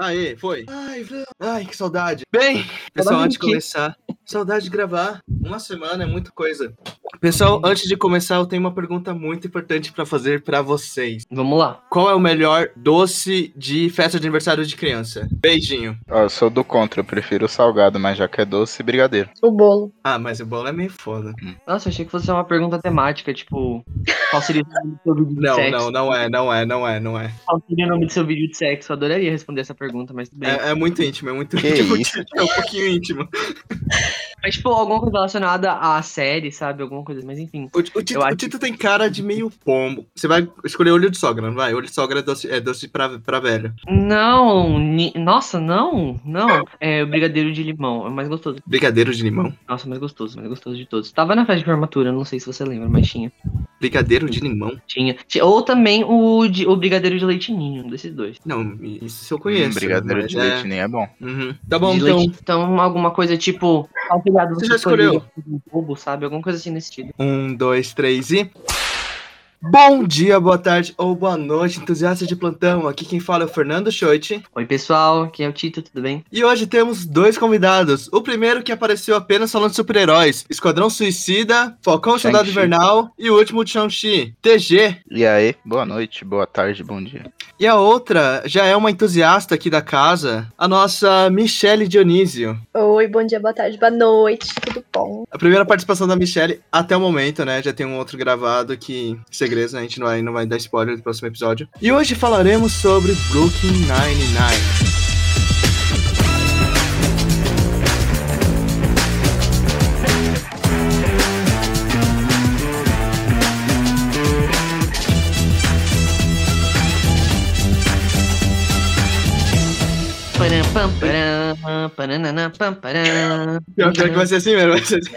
Aê, foi. Ai. Ai, que saudade. Bem, pessoal, antes de começar, saudade de gravar. Uma semana é muita coisa. Pessoal, antes de começar, eu tenho uma pergunta muito importante pra fazer pra vocês. Vamos lá. Qual é o melhor doce de festa de aniversário de criança? Beijinho. Ó, eu sou do contra, eu prefiro o salgado, mas já que é doce, brigadeiro. O bolo. Ah, mas o bolo é meio foda. Nossa, eu achei que fosse uma pergunta temática, tipo, qual seria o nome do seu vídeo de Não, sexo? não, não é, não é, não é, não é. Qual seria o nome do seu vídeo de sexo? Eu adoraria responder essa pergunta, mas tudo bem. É, é muito íntimo, é muito Que íntimo. isso? É um pouquinho íntimo. Mas, tipo, alguma coisa relacionada à série, sabe? Alguma coisa, mas enfim. O, o, Tito, o Tito tem cara de meio pombo. Você vai escolher olho de sogra, não vai? Olho de sogra é doce, é doce pra, pra velho. Não, ni- nossa, não, não. É o brigadeiro de limão, é o mais gostoso. Brigadeiro de limão? Nossa, mais gostoso, mais gostoso de todos. Tava na festa de formatura, não sei se você lembra, mas tinha. Brigadeiro de limão? Tinha. Ou também o, de, o brigadeiro de leite ninho, um desses dois. Não, isso eu conheço. Hum, brigadeiro de é- leite nem é bom. Uhum. Tá bom, de então. leite. Então, alguma coisa tipo. Você já escolheu? Um bobo, sabe? Alguma coisa assim nesse sentido. Um, dois, três e. Bom dia, boa tarde ou boa noite, entusiastas de plantão. Aqui quem fala é o Fernando Schoit. Oi, pessoal, aqui é o Tito, tudo bem? E hoje temos dois convidados. O primeiro que apareceu apenas falando de super-heróis: Esquadrão Suicida, Falcão Soldado. Invernal e o último de Shang-Chi, TG. E aí, boa noite, boa tarde, bom dia. E a outra já é uma entusiasta aqui da casa, a nossa Michele Dionísio. Oi, bom dia, boa tarde, boa noite, tudo bom? A primeira participação da Michelle até o momento, né? Já tem um outro gravado que segredos, né? A gente não vai, não vai dar spoiler do próximo episódio. E hoje falaremos sobre Brooklyn Nine-Nine. Pam, pam. Pior, que vai ser assim mesmo. Vai ser assim.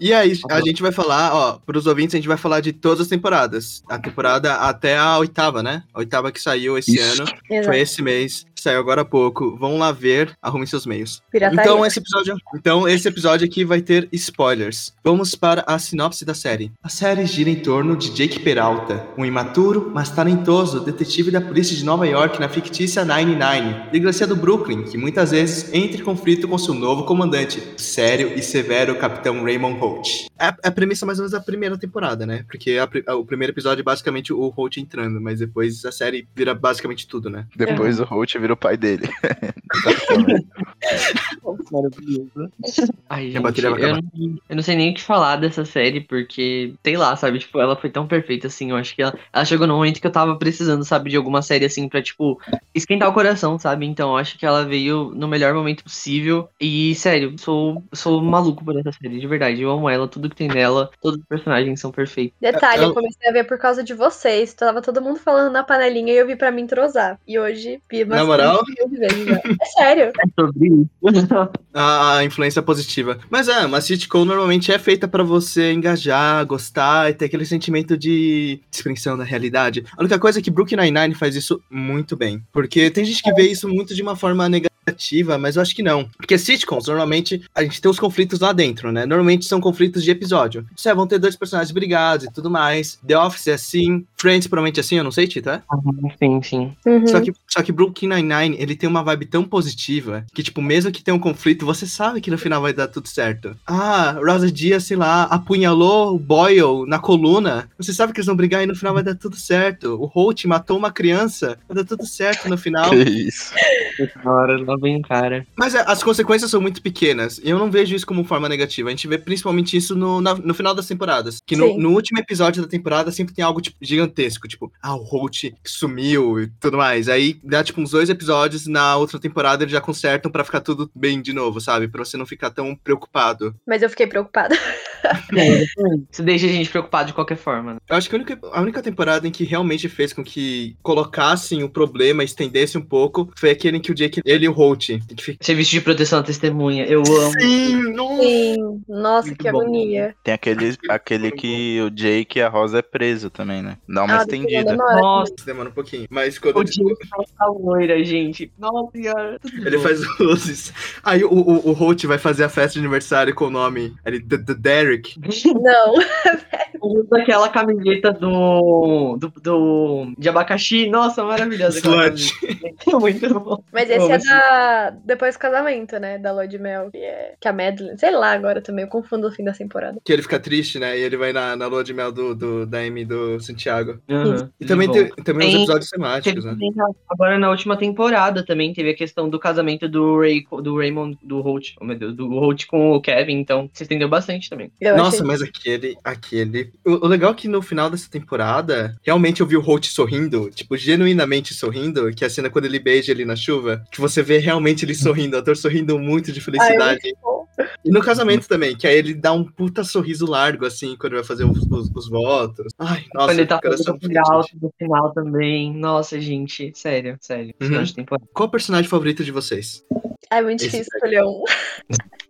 E aí, a gente vai falar, ó, pros ouvintes, a gente vai falar de todas as temporadas. A temporada até a oitava, né? A oitava que saiu esse Isso. ano. Exato. Foi esse mês, saiu agora há pouco. Vão lá ver, arrumem seus meios. Pirataria. Então esse episódio, então esse episódio aqui vai ter spoilers. Vamos para a sinopse da série. A série gira em torno de Jake Peralta, um imaturo, mas talentoso detetive da polícia de Nova York na fictícia 99, delegacia do Brooklyn, que muitas vezes entra em conflito com seu novo comandante, sério e severo capitão Raymond Holt. É a, é a premissa mais ou menos da primeira temporada, né? Porque a pri- o primeiro episódio é basicamente o Holt entrando, mas depois a série vira basicamente tudo, né? Depois o Holt vira o pai dele. Ai, a gente, eu, não, eu não sei nem o que falar dessa série, porque, sei lá, sabe, tipo, ela foi tão perfeita, assim, eu acho que ela, ela chegou no momento que eu tava precisando, sabe, de alguma série, assim, pra, tipo, esquentar o coração, sabe, então eu acho que ela veio no melhor momento possível, e, sério, sou, sou maluco por essa série, de verdade, eu amo ela, tudo que tem nela, todos os personagens são perfeitos. Detalhe, Eu- comecei a ver por causa de vocês. Tava todo mundo falando na panelinha e eu vi pra me entrosar. E hoje vi Na moral? É sério. É sobre isso. a, a influência positiva. Mas é, uma sitcom normalmente é feita pra você engajar, gostar e ter aquele sentimento de desprensão da realidade. A única coisa é que Brooklyn Nine-Nine faz isso muito bem. Porque tem gente que vê isso muito de uma forma negativa, mas eu acho que não. Porque sitcoms, normalmente, a gente tem os conflitos lá dentro, né? Normalmente são conflitos de episódio. Isso é, vão ter dois personagens brigados e tudo mais. The Office é assim. Friends provavelmente é assim, eu não sei, Tito, é? sim, sim. Uhum. Só que, só que Brooklyn Nine-Nine, ele tem uma vibe tão positiva que, tipo, mesmo que tenha um conflito, você sabe que no final vai dar tudo certo. Ah, Rosa Dias, sei lá, apunhalou o Boyle na coluna. Você sabe que eles vão brigar e no final vai dar tudo certo. O Holt matou uma criança, vai dar tudo certo no final. Que isso. Agora, lá vem cara. Mas é, as consequências são muito pequenas. E eu não vejo isso como forma negativa. A gente vê principalmente isso no, na- no final das temporadas. Que no, no último episódio da temporada sempre tem algo tipo, gigantesco. Tipo, ah, o Holt sumiu e tudo mais. Aí dá tipo uns dois episódios. Na outra temporada eles já consertam pra ficar tudo bem de novo, sabe? Pra você não ficar tão preocupado. Mas eu fiquei preocupada. Isso deixa a gente preocupado de qualquer forma, né? Eu acho que a única, a única temporada em que realmente fez com que colocassem o problema, estendesse um pouco, foi aquele em que o Jake, ele e o Holt. ficar- Serviço de proteção à testemunha, eu amo. Sim, nossa. Sim. Nossa, Muito que bom. agonia. Tem aquele, aquele que o Jake e a Rosa é preso também, né? Dá uma Ah, estendida. demora. Nossa, Demora um pouquinho. Mas quando o dia tá loira, gente. Nossa senhora. Ele faz luzes. Aí o, o, o Holt vai fazer a festa de aniversário com o nome ele, D- D- Não. usa aquela camiseta do, do, do. de abacaxi. Nossa, maravilhosa. Slut. Muito bom. Mas esse Bom, é assim- da. Depois do casamento, né? Da Lua de Mel. Que é. Que a Madeline. Sei lá agora também. Eu confundo o fim da temporada. Que ele fica triste, né? E ele vai na, na lua de mel do, do, da Amy do Santiago. Uhum. E também Bom. tem, também os episódios Teve temáticos, né? também, agora na última temporada também teve a questão do casamento do Ray, do Raymond, do Holt, oh meu Deus, do Holt com o Kevin, então se estendeu bastante também. Eu Nossa, achei- mas aquele, aquele. O, o legal é que no final dessa temporada, realmente eu vi o Holt sorrindo, tipo, genuinamente sorrindo, que é a cena quando ele beija ele na chuva, que você vê realmente ele sorrindo, o ator sorrindo muito de felicidade. Ai, muito bom. E no casamento também, que aí ele dá um puta sorriso largo, assim, quando vai fazer os, os- os votos. Ai, nossa, Quando ele tá coração alto no final também. Nossa, gente, sério, sério. Uhum. Final. Qual o personagem favorito de vocês? É muito Esse difícil escolher um.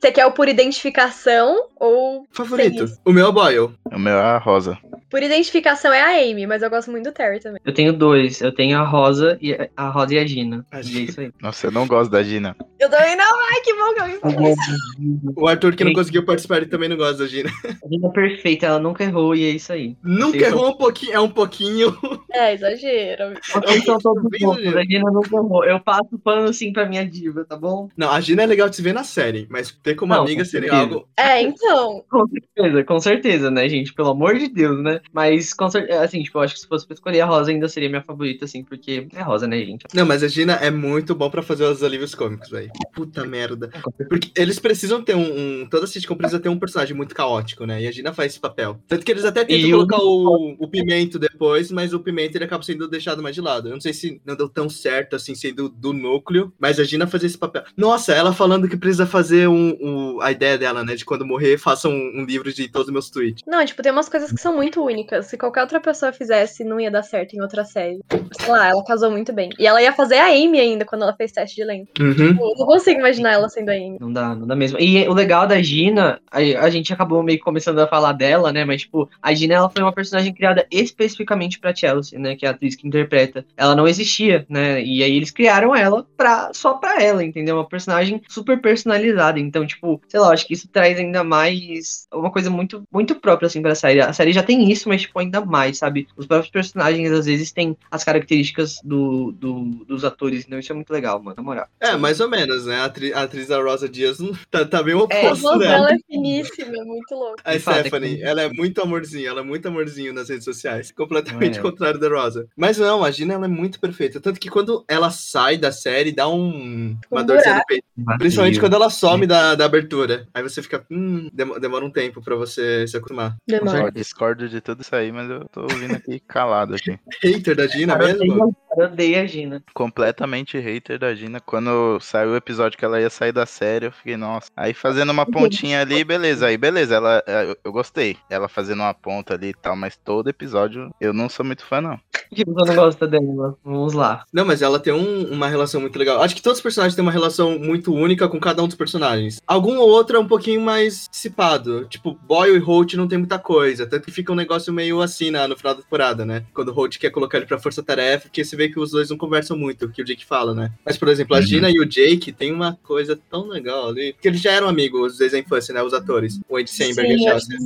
Você quer o por identificação ou. Favorito. O meu é Boyle. O meu é a Rosa. Por identificação é a Amy, mas eu gosto muito do Terry também. Eu tenho dois. Eu tenho a Rosa e a, a Rosa e a Gina. A E é isso aí. Nossa, eu não gosto da Gina. Eu também não. Ai, que bom que eu me. O Arthur, que não conseguiu participar, ele também não gosta da Gina. A Gina é perfeita, ela nunca errou e é isso aí. Nunca Vocês errou um pouquinho, é um pouquinho. É, exagero. Vocês são todos Bem bons, exagero. a Gina nunca errou. Eu passo pano sim pra minha diva, tá bom? Não, a Gina é legal de se ver na série, mas ter como Não, amiga com seria algo. É, então. Com certeza, com certeza, né, gente? Pelo amor de Deus, né? Mas, com certeza, assim, tipo, eu acho que se fosse pra escolher a Rosa, ainda seria minha favorita, assim, porque é Rosa, né, gente? Não, mas a Gina é muito bom pra fazer os alívios cômicos, velho. Puta merda. Porque eles precisam ter um, um. Toda sitcom precisa ter um personagem muito caótico, né? E a Gina faz esse papel. Tanto que eles até tentam E colocar o, o Pimento depois, mas o Pimento ele acaba sendo deixado mais de lado. Eu não sei se não deu tão certo assim, sendo do núcleo, mas a Gina fazia esse papel. Nossa, ela falando que precisa fazer um, um- a ideia dela, né? De quando morrer, faça um, um livro de todos os meus tweets. Não, tipo, tem umas coisas que são muito únicas. Se qualquer outra pessoa fizesse, não ia dar certo em outra série. Sei lá, ela casou muito bem. E ela ia fazer a Amy ainda quando ela fez teste de lente. Uhum. Eu não consigo imaginar ela sendo a Amy. Não dá, não dá mesmo. E o legal da Gina, a, a gente acabou meio que começando a falar dela, né? Mas, tipo, a Gina, ela foi uma personagem criada especificamente pra Chelsea, né? Que é a atriz que interpreta. Ela não existia, né? E aí eles criaram ela pra, só pra ela, entendeu? Uma personagem super personalizada. Então, tipo, sei lá, acho que isso traz ainda mais uma coisa muito, muito própria, assim, pra série. A série já tem isso, mas, tipo, ainda mais, sabe? Os próprios personagens, às vezes, têm as características do, do- dos atores. Então, isso é muito legal, mano, na moral. É, mais ou menos, né? A, atri- a atriz da Rosa Dias não- tá, tá bem A oposto, voz né? dela é finíssima, é muito louca. A De fato, é Stephanie, que- ela é muito amorzinho, ela é muito amorzinho nas redes sociais. Completamente É. contrário da Rosa. Mas não, a Gina ela é muito perfeita. Tanto que quando ela sai da série, dá um, uma Um dorzinha no peito. Principalmente quando ela some da, da abertura. Aí você fica, hum, demo- demora um tempo pra você se acostumar. Demora. Eu discordo de tudo isso aí, mas eu tô ouvindo aqui calado aqui. Hater da Gina eu mesmo? odeio- Eu odeio a Gina. Completamente hater da Gina. Quando saiu o episódio que ela ia sair da série, eu fiquei, nossa. Aí fazendo uma pontinha ali, beleza. Aí beleza, ela, eu, eu gostei. Ela fazendo uma ponta ali e tal, mas todo episódio eu não sou muito fã, não. Que você não gosta dela? Vamos lá. Não, mas ela tem um- uma relação muito legal. Acho que todos os personagens têm uma relação muito única com cada um dos personagens. Algum ou outro é um pouquinho mais dissipado. Tipo, Boyle e Holt não tem muita coisa. Tanto que fica um negócio meio assim na- no final da temporada, né? Quando o Holt quer colocar ele pra força-tarefa, porque você vê que os dois não conversam muito, o que o Jake fala, né? Mas, por exemplo, a Uhum. Gina e o Jake tem uma coisa tão legal ali. Porque eles já eram amigos desde a infância, né? Os atores. O Andy Samberg e Chelsea.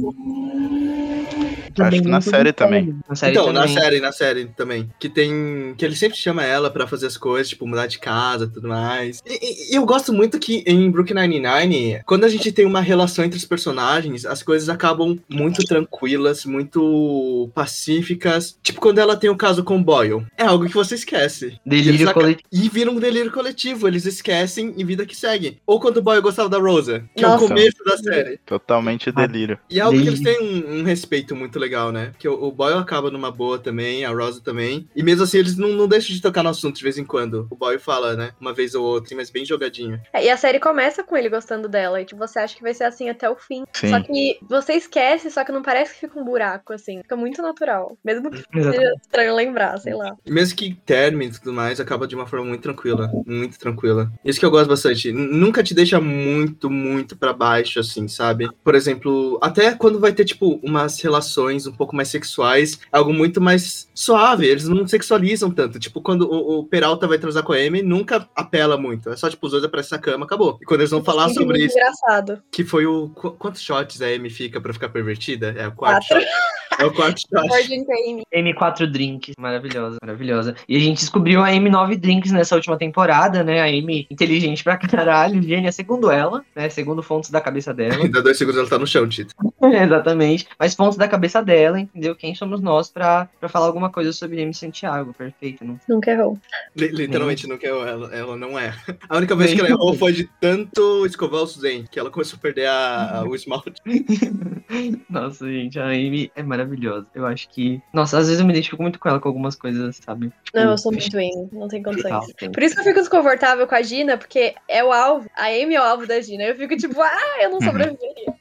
Acho que na série também. Na série Então, na também. série, na série também. Que tem. Que ele sempre chama ela pra fazer as coisas, tipo, mudar de casa e tudo mais. E, e- eu gosto muito que em Brooklyn Nine-Nine, quando a gente tem uma relação entre os personagens, as coisas acabam muito tranquilas, muito pacíficas. Tipo, quando ela tem o caso com o Boyle. É algo que você esquece. Delírio coletivo. E vira um delírio coletivo, eles esquecem e vida que segue. Ou quando o Boyle gostava da Rosa, que é Nossa. o começo da série. Totalmente delírio. E é algo que eles têm um, um respeito muito legal, né? Porque o, o Boyle acaba numa boa também, a Rosa também. E mesmo assim, eles não, não deixam de tocar no assunto de vez em quando. O Boyle fala, né? Uma vez ou outra, mas bem jogadinho. É, e a série começa com ele gostando dela, e tipo, você acha que vai ser assim até o fim. Sim. Só que você esquece, só que não parece que fica um buraco, assim. Fica muito natural. Mesmo que Exatamente. seja estranho lembrar, sei lá. E mesmo que termine e tudo mais, acaba de uma forma muito tranquila. Muito tranquila. Isso que eu gosto bastante. Nunca te deixa muito, muito pra baixo, assim, sabe? Por exemplo, até quando vai ter, tipo, umas relações relações um pouco mais sexuais, é algo muito mais suave. Eles não sexualizam tanto. Tipo, quando o, o Peralta vai transar com a Amy, nunca apela muito. É só, tipo, os dois aparecem na cama, acabou. E quando eles vão falar Sempre sobre isso, engraçado. que foi o. qu- Quantos shots a Amy fica pra ficar pervertida? É o quarto Quatro. shot. É o quarto shot. Virgin Amy. M4 Drinks, maravilhosa, maravilhosa. E a gente descobriu a M9 Drinks nessa última temporada, né? A M inteligente pra caralho, gênia, segundo ela, né? Segundo fontes da cabeça dela. Ainda dois segundos ela tá no chão, Tito. Exatamente. Mas fontes da cabeça dela, entendeu? Quem somos nós pra, pra falar alguma coisa sobre M Santiago? Perfeito, não? Nunca errou. Li- Literalmente não que ela, ela, ela não é. A única vez que ela errou foi de tanto escovar o Zen, que ela começou a perder a- a- o esmalte. Nossa, gente, a Amy é maravilhosa. Eu acho que. Nossa, às vezes eu me identifico muito com ela com algumas coisas, sabe? Tipo, Não, eu sou muito Amy. Não tem condições. Por isso que eu fico desconfortável com a Gina, porque é o alvo. A Amy é o alvo da Gina. Eu fico tipo, ah, eu não sobreviveria.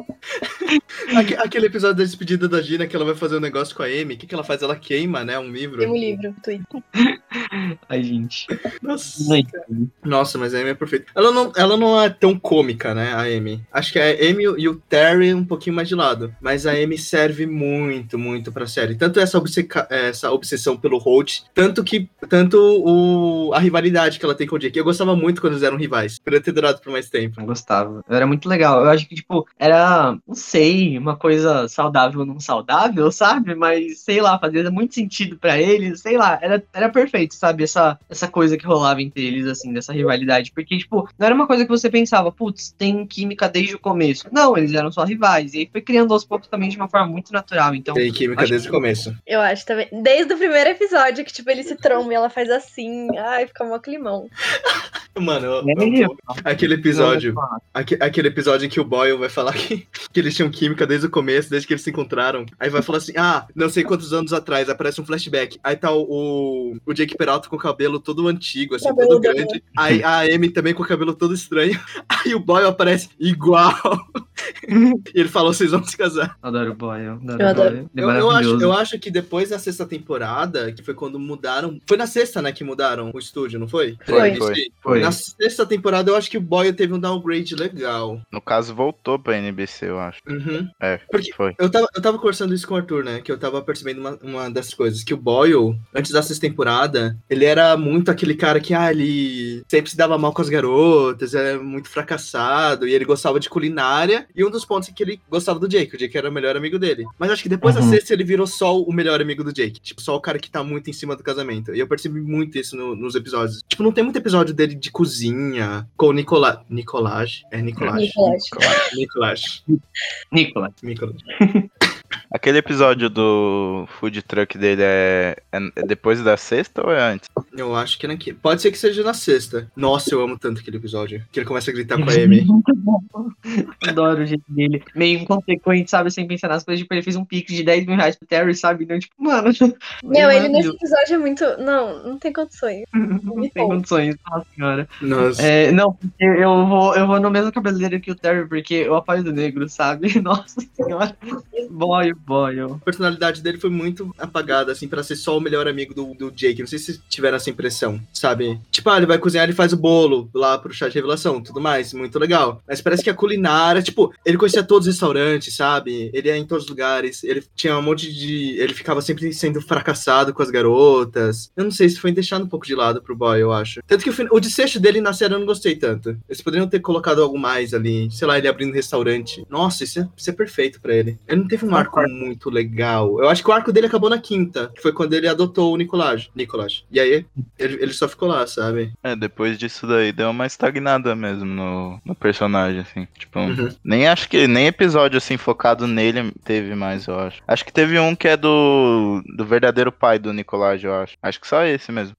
Aque- Aquele episódio da despedida da Gina que ela vai fazer um negócio com a Amy, o que, que ela faz? Ela queima, né? Um livro. Tem um livro, tweet. Ai, gente. Nossa. Nossa, mas a Amy é perfeita. Ela não, ela não é tão cômica, né, a Amy. Acho que a Amy e o Terry um pouquinho mais de lado. Mas a Amy serve muito, muito pra série. Tanto essa, obceca- essa obsessão pelo Holt, tanto que tanto o, a rivalidade que ela tem com o Jake. Eu gostava muito quando eles eram rivais. Poderia ter durado por mais tempo. Eu gostava. Era muito legal. Eu acho que, tipo, era, não sei, uma coisa saudável ou não saudável, sabe? Mas, sei lá, fazia muito sentido pra eles, sei lá, era, era perfeito, sabe? Essa, essa coisa que rolava entre eles, assim, dessa rivalidade. Porque, tipo, não era uma coisa que você pensava, putz, tem química desde o começo. Não, eles eram só rivais. E aí foi criando aos poucos também de uma forma muito natural. Então, Tem química desde o que- começo. Eu acho também. Desde o primeiro episódio, que, tipo, ele se tromba e ela faz assim. Ai, fica mó climão. Mano, eu- é eu- aquele episódio. Aque- aquele episódio em que o Boyle vai falar que, que eles tinham química desde o começo, desde que eles se encontraram. Aí vai falar assim: ah, não sei quantos anos atrás, aparece um flashback. Aí tá o, o, Jake Peralta com o cabelo todo antigo, assim, Cabelo todo grande. Aí a Amy também com o cabelo todo estranho. Aí o Boyle aparece igual. e ele falou: vocês vão se casar. Adoro o Boy, eu adoro Eu o adoro. É Eu, eu acho, eu acho que depois da sexta temporada, que foi quando mudaram. Foi na sexta, né, que mudaram o estúdio, não foi? Foi. Foi. Foi. Na sexta temporada, eu acho que o Boyle teve um downgrade legal. No caso, voltou pra NBC, eu acho. Uhum. É, Porque- foi. Eu tava, eu tava conversando isso com o Arthur, né? Que eu tava percebendo uma, uma dessas coisas. Que o Boyle, antes da sexta temporada, ele era muito aquele cara que, ah, ele sempre se dava mal com as garotas, era muito fracassado, e ele gostava de culinária. E um dos pontos é que ele gostava do Jake, o Jake era o melhor amigo dele. Mas acho que depois da Uhum. sexta ele virou só o melhor amigo do Jake. Tipo, só o cara que tá muito em cima do casamento. E eu percebi muito isso no- nos episódios. Tipo, não tem muito episódio dele de cozinha com o Nicolás. Nicolás? É Nicolás. Nicolás. Nicolás. Nicolas. Nicolás. Aquele episódio do food truck dele é, é é depois da sexta ou é antes? Eu acho que é naquele. Pode ser que seja na sexta. Nossa, eu amo tanto aquele episódio. Que ele começa a gritar com a Amy. Adoro o jeito dele. Meio inconsequente, sabe? Sem pensar nas coisas. Tipo, ele fez um pix de 10 mil reais pro Terry, sabe? Então, tipo, mano. Meu, ele nesse episódio é muito. Não, não tem condições. Não tem condições, nossa senhora. Nossa. É, não, porque eu vou, eu vou no mesmo cabeleireiro que o Terry, porque eu apoio do negro, sabe? Nossa senhora. Boy, boy. A personalidade dele foi muito apagada, assim, pra ser só o melhor amigo do, do Jake. Não sei se tiveram essa impressão, sabe? Tipo, ah, ele vai cozinhar, ele faz o bolo lá pro chá de revelação, tudo mais, muito legal. Mas parece que a culinária, tipo, ele conhecia todos os restaurantes, sabe? Ele ia em todos os lugares, ele tinha um monte de. Ele ficava sempre sendo fracassado com as garotas. Eu não sei se foi deixando um pouco de lado pro boy, eu acho. Tanto que o, fin- o desfecho dele na série eu não gostei tanto. Eles poderiam ter colocado algo mais ali, sei lá, ele abrindo restaurante. Nossa, isso é, isso é perfeito pra ele. Ele não teve um arco muito legal. Eu acho que o arco dele acabou na quinta, que foi quando ele adotou o Nicolás. Nicolás. E aí, ele, ele só ficou lá, sabe? É, depois disso daí deu uma estagnada mesmo no, no personagem, assim. Tipo, Uhum. nem acho que nem episódio assim focado nele teve mais, eu acho. Acho que teve um que é do, do verdadeiro pai do Nicolás, eu acho. Acho que só esse mesmo.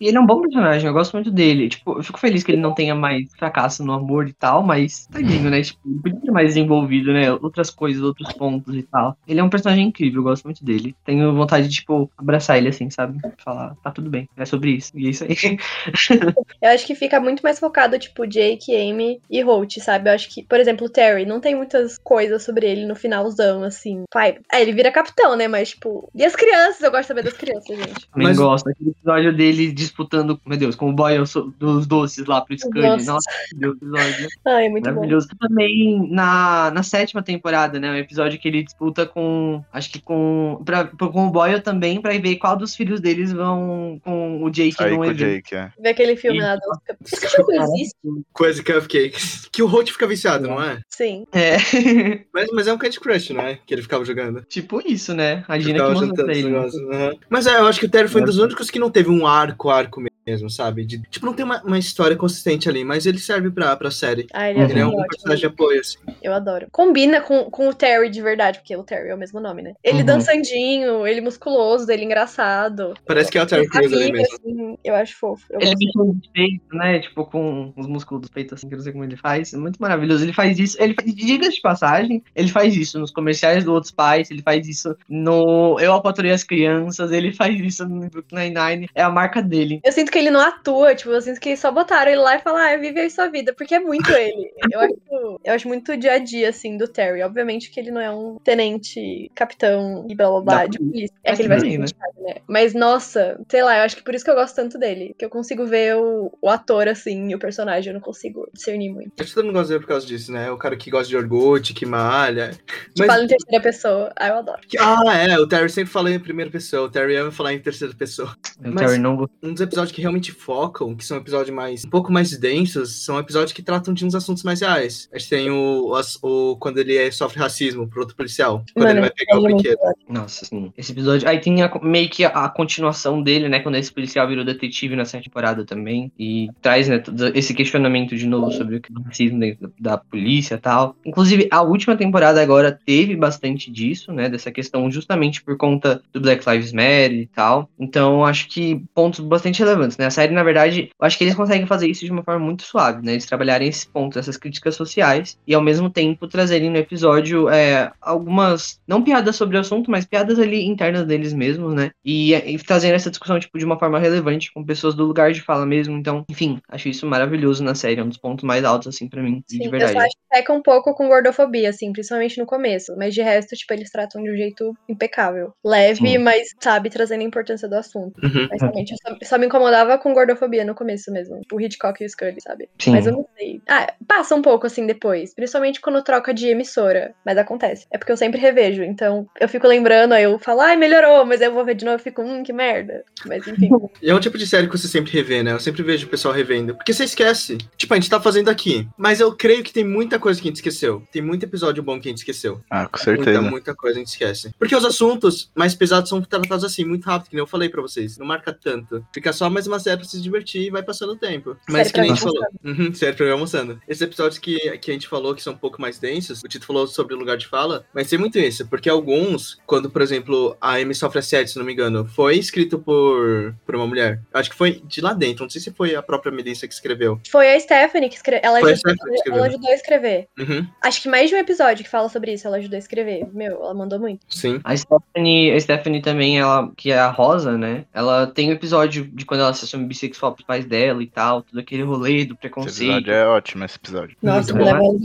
E ele é um bom personagem, eu gosto muito dele. Tipo, eu fico feliz que ele não tenha mais fracasso no amor e tal, mas tadinho, né? Tipo, ele podia ter mais desenvolvido, né? Outras coisas, outros pontos e tal. Ele é um personagem incrível, eu gosto muito dele. Tenho vontade de, tipo, abraçar ele assim, sabe? Falar, tá tudo bem, é sobre isso. E é isso aí. Eu acho que fica muito mais focado, tipo, Jake, Amy e Holt, sabe? Eu acho que, por exemplo, o Terry, não tem muitas coisas sobre ele no finalzão, assim. Pai, é, ele vira capitão, né? Mas, tipo, e as crianças? Eu gosto de saber das crianças, gente. Também Mas- gosto. Aquele episódio dele disputando, meu Deus, com o boy dos doces lá pro Scully. Nossa. Nossa, que Deus, episódio. Ai, é muito bom. Maravilhoso. Também na, na sétima temporada, né? Um episódio que ele disputa com. Acho que com. Pra, com o Boyle também, pra ver qual dos filhos deles vão com o Jake Aí num com o evento. Jake, é. Ver aquele filme lá do. Esse jogo existe? Coisa Cupcakes. Que o Holt fica viciado, não é? Sim. É. Mas, mas é um Candy Crush, não é? Que ele ficava jogando. tipo isso, né? A Gina que juntando pra ele. Aham. Mas é, eu acho que o Terry foi um dos únicos que não teve um arco, arco mesmo, sabe? De- tipo, não tem uma, uma história consistente ali, mas ele serve pra, pra série. Ah, ele, Uhum. é, Ele é um ótimo. personagem de apoio, assim. Eu adoro. Combina com, com o Terry de verdade, porque o Terry é o mesmo nome, né? Ele Uhum. dançandinho, ele musculoso, ele engraçado. Parece que é o Terry Crews ali mesmo. assim, eu acho fofo. Eu Ele gosto. mexeu no peito, né? Tipo, com os músculos do peito, assim, que eu não sei como ele faz. É muito maravilhoso. Ele faz isso. Ele faz, diga de passagem, ele faz isso nos comerciais do Outros Pais, ele faz isso no Eu Apatorei as Crianças, ele faz isso no Brooklyn Nine-Nine. É a marca dele. Eu sinto que ele não atua, tipo, eu sinto que só botaram ele lá e falaram, ah, vive aí sua vida, porque é muito ele. Eu acho, eu acho muito o dia a dia, assim, do Terry. Obviamente que ele não é um tenente, capitão e blá blá blá Da de polícia. É Mas que ele vai ser também, né? né? Mas, nossa, sei lá, eu acho que por isso que eu gosto tanto dele. Que eu consigo ver o, o ator, assim, e o personagem, eu não consigo discernir muito. Acho que todo mundo gosta dele por causa disso, né? O cara que gosta de orgulho, que malha. Que fala em terceira pessoa. Ah, eu adoro. Ah, é, o Terry sempre fala em primeira pessoa, o Terry ama falar em terceira pessoa. O Mas- Terry não. Um dos episódios que realmente focam, que são episódios mais, um pouco mais densos, são episódios que tratam de uns assuntos mais reais. A gente tem o, as- o quando ele é- sofre racismo por outro policial, quando Mano, ele vai pegar o é brinquedo. Nossa, sim. Esse episódio. Aí tem a- meio que a, a continuação dele, né? Quando esse policial virou detetive na sétima temporada também. E traz, né, todo esse questionamento de novo sobre o é o racismo dentro da, da polícia e tal. Inclusive, a última temporada agora teve bastante disso, né? Dessa questão justamente por conta do Black Lives Matter e tal. Então, acho que pontos bastante relevantes, né? A série, na verdade, eu acho que eles conseguem fazer isso de uma forma muito suave, né? Eles trabalharem esses pontos, essas críticas sociais, e ao mesmo tempo trazerem no episódio é, algumas, não piadas sobre o assunto, mas piadas ali internas deles mesmos, né? E, e trazendo essa discussão, tipo, de uma forma relevante, com pessoas do lugar de fala mesmo. Então, enfim, acho isso maravilhoso na série, é um dos pontos mais altos, assim, pra mim, Sim, de eu verdade. só acho que peca um pouco com gordofobia, assim, principalmente no começo. Mas de resto, tipo, eles tratam de um jeito impecável. Leve, Sim. mas sabe, trazendo a importância do assunto. Uhum. Mas realmente, eu só, só me incomodava com gordofobia no começo mesmo. Tipo, o Hitchcock e o Scully, sabe? Sim. Mas eu não sei. Ah, passa um pouco assim depois. Principalmente quando troca de emissora. Mas acontece. É porque eu sempre revejo. Então eu fico lembrando, aí eu falo, ai, melhorou. Mas aí eu vou ver de novo e fico, hum, que merda. Mas enfim. É um tipo de série que você sempre revê, né? Eu sempre vejo o pessoal revendo. Porque você esquece. Tipo, a gente tá fazendo aqui. Mas eu creio que tem muita coisa que a gente esqueceu. Tem muito episódio bom que a gente esqueceu. Ah, com certeza. Muita, muita coisa a gente esquece. Porque os assuntos mais pesados são tratados assim, muito rápido, que nem eu falei pra vocês. Não marca tanto. Fica só mais uma série pra se divertir e vai passando o tempo. Mas Série que nem a gente falou. Uhum, série pra ir almoçando. Esses episódios que, que a gente falou que são um pouco mais densos, o Tito falou sobre o lugar de fala, mas tem muito isso. Porque alguns, quando, por exemplo, a Amy sofre assédio, se não me engano, foi escrito por, por uma mulher. Eu Acho que foi de lá dentro. Não sei se foi a própria Melissa que escreveu. Foi a Stephanie que escreveu. Ela, a ajudou- que escreveu. ela ajudou a escrever. Uhum, Acho que mais de um episódio que fala sobre isso, ela ajudou a escrever. Meu, ela mandou muito. sim. A Stephanie, a Stephanie também, ela, que é a Rosa, né? Ela tem um episódio de quando ela se assume bissexual pros pais dela e tal, todo aquele rolê do Esse preconceito. episódio é ótimo, esse episódio. Nossa, Muito me bom.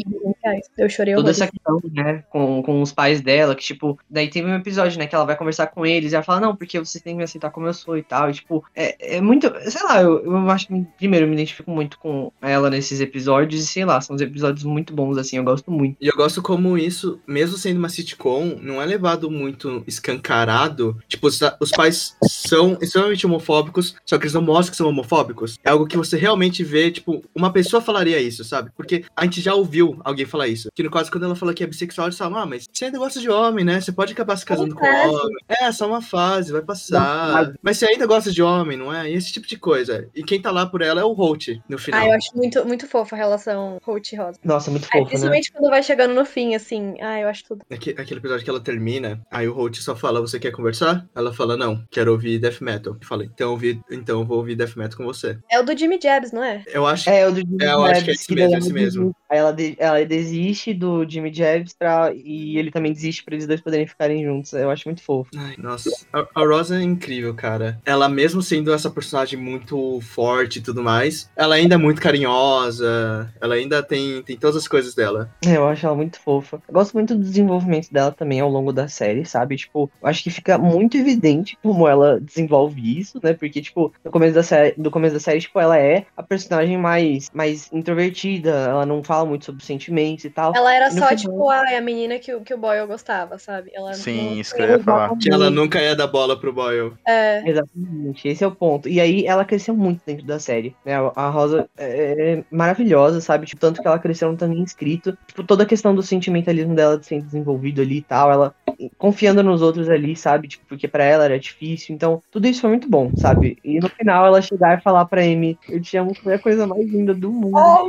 Eu chorei Toda horrores. essa questão, né, com, com os pais dela, que, tipo, daí teve um episódio, né, que ela vai conversar com eles e ela fala, não, porque vocês têm que me aceitar como eu sou e tal. E, tipo, é, é muito. Sei lá, eu, eu acho que, primeiro, eu me identifico muito com ela nesses episódios e, sei lá, são uns episódios muito bons, assim, eu gosto muito. E eu gosto como isso, mesmo sendo uma sitcom, não é levado muito escancarado. Tipo, os, os pais são extremamente homofóbicos, só que eles não mostram que são homofóbicos. É algo que você realmente vê, tipo, uma pessoa falaria isso, sabe? Porque a gente já ouviu alguém falar isso. Que no caso, quando ela fala que é bissexual, eles falam, ah, mas você ainda gosta de homem, né? Você pode acabar se casando com fase. homem. É, só uma fase, vai passar. Mas você ainda gosta de homem, não é? E esse tipo de coisa. E quem tá lá por ela é o Holt, no final. Ah, eu acho muito, muito fofa a relação Holt e Rosa. Nossa, muito É, fofo, né? principalmente quando vai chegando no fim, assim. Ah, eu acho tudo. Aque- Aquele episódio que ela termina, aí o Holt só fala, você quer conversar? Ela fala, não, quero ouvir death metal. Eu falei, então, eu ouvi, então eu vou ouvir death metal com você. É o do Jimmy Jabs, não é? Eu acho É, o do É, eu acho que é esse daí mesmo, ela esse mesmo. desiste- Aí ela, de- ela desiste do Jimmy Jabs pra, e ele também desiste pra eles dois poderem ficarem juntos. Eu acho muito fofo. Ai, nossa. A, a Rosa é incrível, cara. Ela, mesmo sendo essa personagem muito forte e tudo mais, ela ainda é muito carinhosa. Ela ainda tem, tem todas as coisas dela. É, Eu acho ela muito fofa. Eu gosto muito do desenvolvimento dela também ao longo da série, sabe? Tipo, eu acho que fica muito evidente como ela desenvolve isso, né? Porque, tipo, no começo da série, do começo da série, tipo, ela é a personagem mais, mais introvertida, ela não fala muito sobre sentimentos e tal. Ela era só, final- tipo, a, a menina que, o- que o Boyle gostava, sabe? Ela Sim, não- isso que eu ia falar. Que ela nunca ia dar bola pro Boyle. É, Exatamente, esse é o ponto. E aí ela cresceu muito dentro da série. né? A Rosa é maravilhosa, sabe? Tipo, tanto que ela cresceu não também inscrito. Tipo, toda a questão do sentimentalismo dela de ser desenvolvido ali e tal, ela confiando nos outros ali, sabe? Tipo, porque pra ela era difícil. Então, tudo isso foi muito bom, sabe? E no final ela chegar e falar pra Amy, eu te amo, foi a coisa mais linda do mundo. Ai,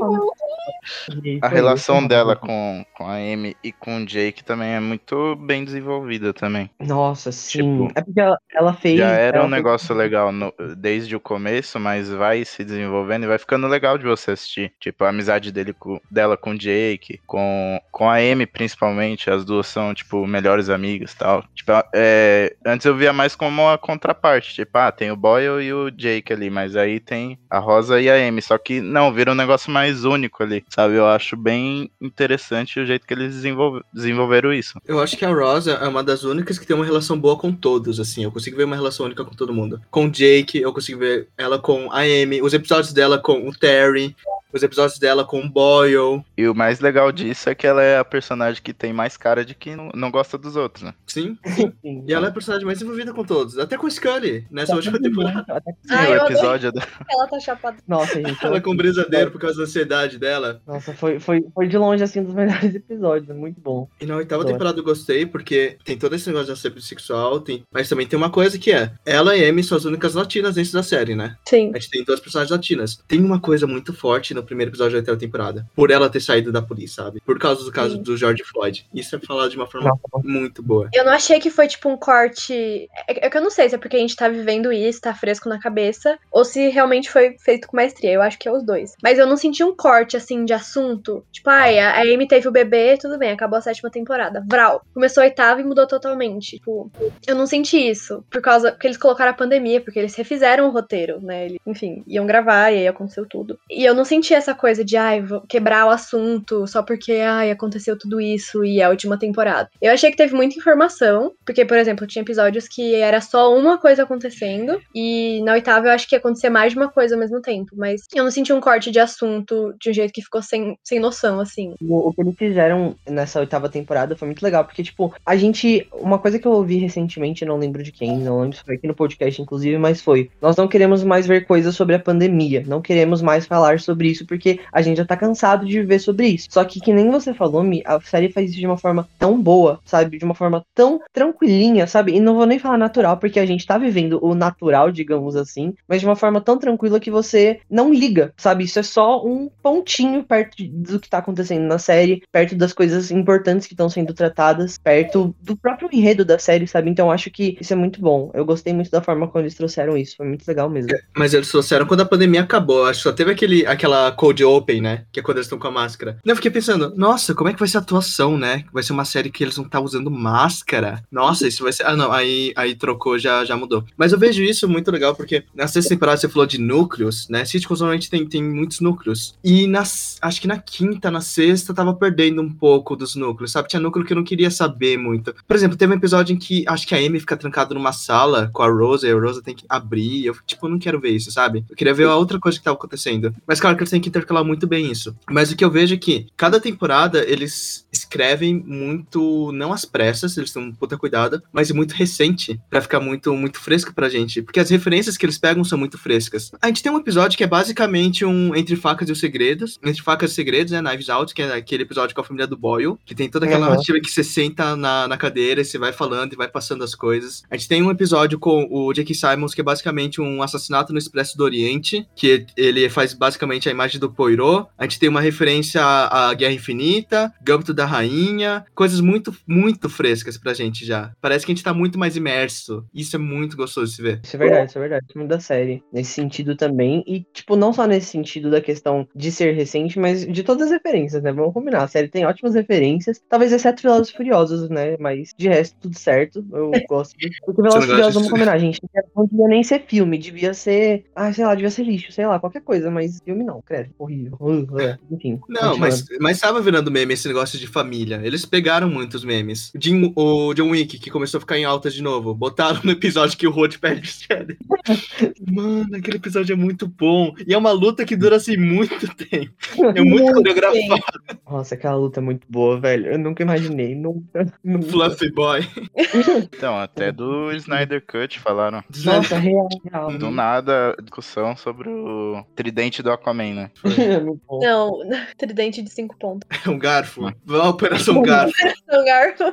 E A foi relação isso. dela com, com a Amy e com o Jake também é muito bem desenvolvida também. Nossa, sim. Tipo, é porque ela, ela fez. Já era um fez- negócio legal no- desde o começo, mas vai se desenvolvendo e vai ficando legal de você assistir. Tipo, a amizade dele com- dela com o Jake, com, com a Amy principalmente, as duas são, tipo, melhores amigas e tal. Tipo, é, antes eu via mais como uma contraparte, tipo, ah, tem o Boyle e o Jake ali, mas aí tem a Rosa e a Amy, só que não, vira um negócio mais único ali, sabe? Eu acho bem interessante o jeito que eles desenvolve- desenvolveram isso. Eu acho que a Rosa é uma das únicas que tem uma relação boa com todos, assim. Eu consigo ver uma relação única com todo mundo. Com o Jake, eu consigo ver ela com a Amy, os episódios dela com o Terry, os episódios dela com o Boyle. E o mais legal disso é que ela é a personagem que tem mais cara de que não, não gosta dos outros, né? Sim. Sim. E ela é a personagem mais envolvida com todos. Até com o Scully, nessa Tá última temporada. Sim, Ai, o adorei. episódio da- ela tá chapada. Nossa, gente. Ela com o brisadeiro por causa da ansiedade dela. Nossa, foi, foi, foi de longe, assim, um dos melhores episódios. Muito bom. E na oitava Adoro. temporada eu gostei, porque tem todo esse negócio de ser bissexual, tem... mas também tem uma coisa que é, ela e Amy são as únicas latinas dentro da série, né? Sim. A gente tem duas personagens latinas. Tem uma coisa muito forte no primeiro episódio da oitava temporada, por ela ter saído da polícia, sabe? Por causa do caso Sim. do George Floyd. Isso é falado de uma forma Nossa, muito boa. Eu não achei que foi, tipo, um corte. É é que eu não sei se é porque a gente tá vivendo isso, tá fresco na cabeça, ou se realmente foi feito com maestria. Eu acho que é os dois. Mas eu não senti um corte, assim, de assunto. Tipo, ai, a a Amy teve o bebê, tudo bem, acabou a sétima temporada. Vral. Começou a oitava e mudou totalmente. Tipo, eu não senti isso. Por causa. Porque eles colocaram a pandemia, porque eles refizeram o roteiro, né? Eles, enfim, iam gravar e aí aconteceu tudo. E eu não senti essa coisa de, ai, vou quebrar o assunto só porque, ai, aconteceu tudo isso e é a última temporada. Eu achei que teve muita informação, porque, por exemplo, tinha episódios que era só uma coisa acontecendo, e na oitava eu acho que ia acontecer mais de uma coisa ao mesmo tempo, mas eu não senti um corte de assunto de um jeito que ficou sem, sem noção, assim. O, o que eles fizeram nessa oitava temporada foi muito legal, porque, tipo, a gente. Uma coisa que eu ouvi recentemente, não lembro de quem, não lembro se foi aqui no podcast, inclusive, mas foi. Nós não queremos mais ver coisas sobre a pandemia. Não queremos mais falar sobre isso, porque a gente já tá cansado de viver sobre isso. Só que, que nem você falou, Mi, a série faz isso de uma forma tão boa, sabe? De uma forma tão tranquilinha, sabe? E não vou nem falar natural, porque a gente tá vivendo o natural, digamos assim, mas de uma forma tão tranquila que você não liga, sabe? Isso é só um pontinho perto do que tá acontecendo na série, perto das coisas importantes que estão sendo tratadas, perto do próprio enredo da série, sabe? Então acho que isso é muito bom. Eu gostei muito da forma como eles trouxeram isso, foi muito legal mesmo. Mas eles trouxeram quando a pandemia acabou. Acho que só teve aquele, aquela cold open, né? Que é quando eles estão com a máscara. Eu fiquei pensando, nossa, como é que vai ser a atuação, né? Vai ser uma série que eles vão estar usando máscara. Nossa, isso vai ser. Ah, não, aí, aí trocou, já, já mudou. Mas eu vejo isso muito legal, porque na sexta temporada você falou de núcleos, né? Sitcoms normalmente tem, tem muitos núcleos. E nas, acho que na quinta, na sexta, tava perdendo um pouco dos núcleos, sabe? Tinha núcleo que eu não queria saber muito. Por exemplo, teve um episódio em que acho que a Amy fica trancada numa sala com a Rosa e a Rosa tem que abrir. Eu, tipo, não quero ver isso, sabe? Eu queria ver a outra coisa que tava acontecendo. Mas claro que eles têm que intercalar muito bem isso. Mas o que eu vejo é que cada temporada eles escrevem muito, não às pressas, eles têm um puta cuidado, mas muito recente, pra ficar muito, muito fresco pra gente. Porque as referências que eles pegam são muito frescas. A gente tem um episódio que é basicamente um Entre Facas e os Segredos. Entre Facas e Segredos, né? Knives Out, que é aquele episódio com a família do Boyle, que tem toda aquela Uhum. narrativa que você senta na, na cadeira e você vai falando e vai passando as coisas. A gente tem um episódio com o Jake Simons, que é basicamente um assassinato no Expresso do Oriente, que ele faz basicamente a imagem do Poirot. A gente tem uma referência à, Guerra Infinita, Gâmbito da Rainha, coisas muito, muito frescas pra gente já. Parece que a gente tá muito mais imerso. Isso é muito gostoso de se ver. Isso é verdade, isso é verdade. Muito da série. Nesse sentido também. E, tipo, não só nesse sentido da questão de ser recente, mas de todas as referências, né? Vamos combinar. A série tem ótimas referências. Talvez exceto Velozes e Furiosos, né? Mas de resto, tudo certo. Eu gosto. Porque Velozes Furiosos, vamos combinar, gente. Não devia nem ser filme. Devia ser. Ah, sei lá, devia ser lixo. Sei lá, qualquer coisa. Mas filme não, péssimo, horrível. Uh, é. Enfim. Não, mas, mas tava virando meme esse negócio de família. Eles pegaram muitos memes. Jim, o John Wick, que começou a ficar em alta de novo, botaram no episódio que o Rod perde o Shredder. Mano, aquele episódio é muito bom. E é uma luta que dura assim muito tempo. É muito coreografado. Nossa, aquela luta é muito boa, velho. Eu nunca imaginei, nunca. nunca. Fluffy Boy. Então, até do Snyder Cut falaram. Nossa, real, real. Do nada, discussão sobre o tridente do Aquaman, né? É. Não, tridente de cinco pontos. É um garfo. A Operação Garfo. Não, garfo.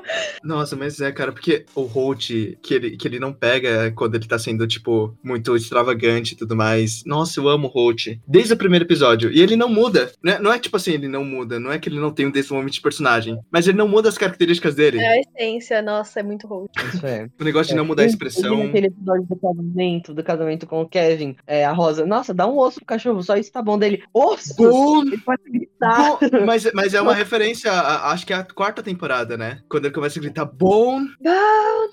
Nossa, mas é, cara, porque o Holt, que ele, que ele não pega quando ele tá sendo, tipo, muito extravagante e tudo mais. Nossa, eu amo o Holt. Desde o primeiro episódio. E ele não muda. Né? Não é tipo assim, ele não muda. Não é que ele não tem um desenvolvimento de personagem. Mas ele não muda as características dele. É a essência, nossa, é muito ruim. Isso é. O negócio de não mudar a Ele- expressão. ele naquele episódio do casamento, do casamento com o Kevin, é, a Rosa, nossa, dá um osso pro cachorro, só isso tá bom dele. Osso! Bom, Ele pode gritar. bom, mas, mas é uma referência, a- acho que é a quarta temporada, né? Quando ele começa a gritar bom,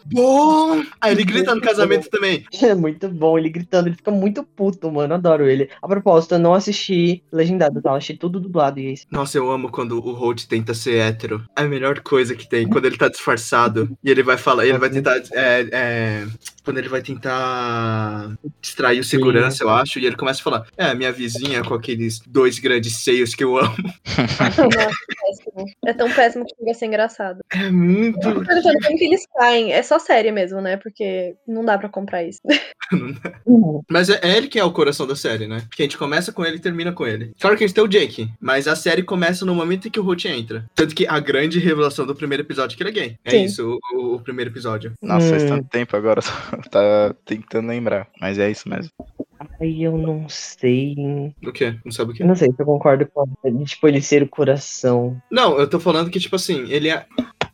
bom. Aí ele grita no casamento também. É muito bom, ele gritando, ele fica muito puto, mano. Adoro ele. A propósito, eu não assisti legendado, tá? Eu achei tudo dublado e é isso. Nossa, eu amo quando o Holt tenta ser hétero. É a melhor coisa que tem. Quando ele tá disfarçado e ele vai falar, ele vai tentar. é, é, quando ele vai tentar distrair o segurança, eu acho, e ele começa a falar: É, minha vizinha com aqueles dois grandes seios que eu amo. Nossa, péssimo. É tão péssimo que chega a ser engraçado. É muito. Tô perguntando como que eles caem. É só série mesmo, né? Porque não dá pra comprar isso. Mas é é ele que é o coração da série, né? Porque a gente começa com ele e termina com ele. Claro que a gente tem o Jake, mas a série começa no momento em que o Holt entra. Tanto que a grande revelação do primeiro episódio é que ele é gay. É Sim. isso, o, o- o primeiro episódio. Nossa, faz Hum. tanto tempo agora, tá tentando lembrar. Mas é isso mesmo. Aí eu não sei. O quê? Não sabe o quê? Não sei se eu concordo com a- tipo, ele ser o coração. Não, eu tô falando que, tipo assim, ele é.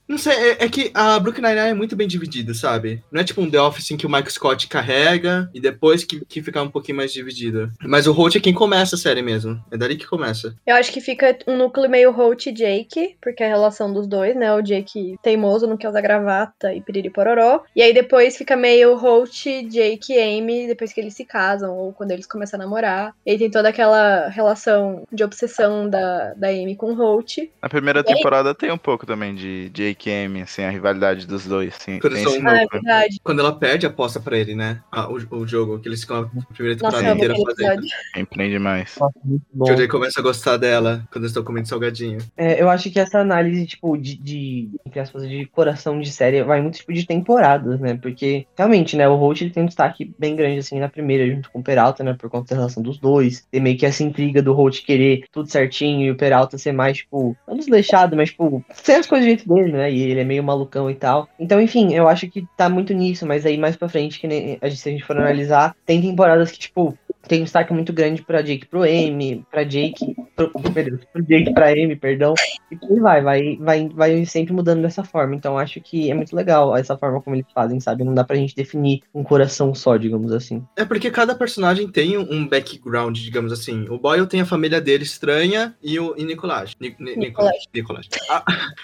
Não sei, é, é que a Brooklyn Nine-Nine é muito bem dividida, sabe? Não é tipo um The Office em que o Michael Scott carrega e depois que, que fica um pouquinho mais dividido. Mas o Holt é quem começa a série mesmo. É dali que começa. Eu acho que fica um núcleo meio Holt e Jake, porque é a relação dos dois, né? O Jake teimoso, não quer usar gravata e piriri pororó. E aí depois fica meio Holt, Jake e Amy, depois que eles se casam, ou quando eles começam a namorar. E aí tem toda aquela relação de obsessão da, da Amy com o Holt. Na primeira E aí? temporada tem um pouco também de Jake e Amy, assim, a rivalidade dos dois. Assim, Quando tem são- esse Ah, é. Quando ela perde, aposta pra ele, né? Ah, o, o jogo, que eles ficam a primeira Nossa, temporada amo inteira fazendo. Empreende mais. Nossa, o Jay começa a gostar dela quando eles estão comendo salgadinho. É, eu acho que essa análise, tipo, de, de, entre aspas, de coração de série vai muito, tipo, de temporadas, né? Porque, realmente, né, o Holt ele tem um destaque bem grande, assim, na primeira, junto com o Peralta, né? Por conta da relação dos dois. Tem meio que essa intriga do Holt querer tudo certinho e o Peralta ser mais, tipo, não desleixado, mas, tipo, ser as coisas do jeito dele, né? E ele é meio malucão e tal. Então, enfim, eu acho que tá muito nisso, mas aí mais pra frente, que nem, se a gente for analisar, tem temporadas que, tipo, tem um destaque muito grande pra Jake pro Amy, pra Jake, pro, meu Deus, pro Jake pra Amy, perdão. E por vai, vai, vai, vai sempre mudando dessa forma. Então acho que é muito legal essa forma como eles fazem, sabe? Não dá pra gente definir um coração só, digamos assim. É porque cada personagem tem um background, digamos assim. O Boyle tem a família dele estranha e o e Nicolás. Ni, Ni- Nicolás. Nicolás. A,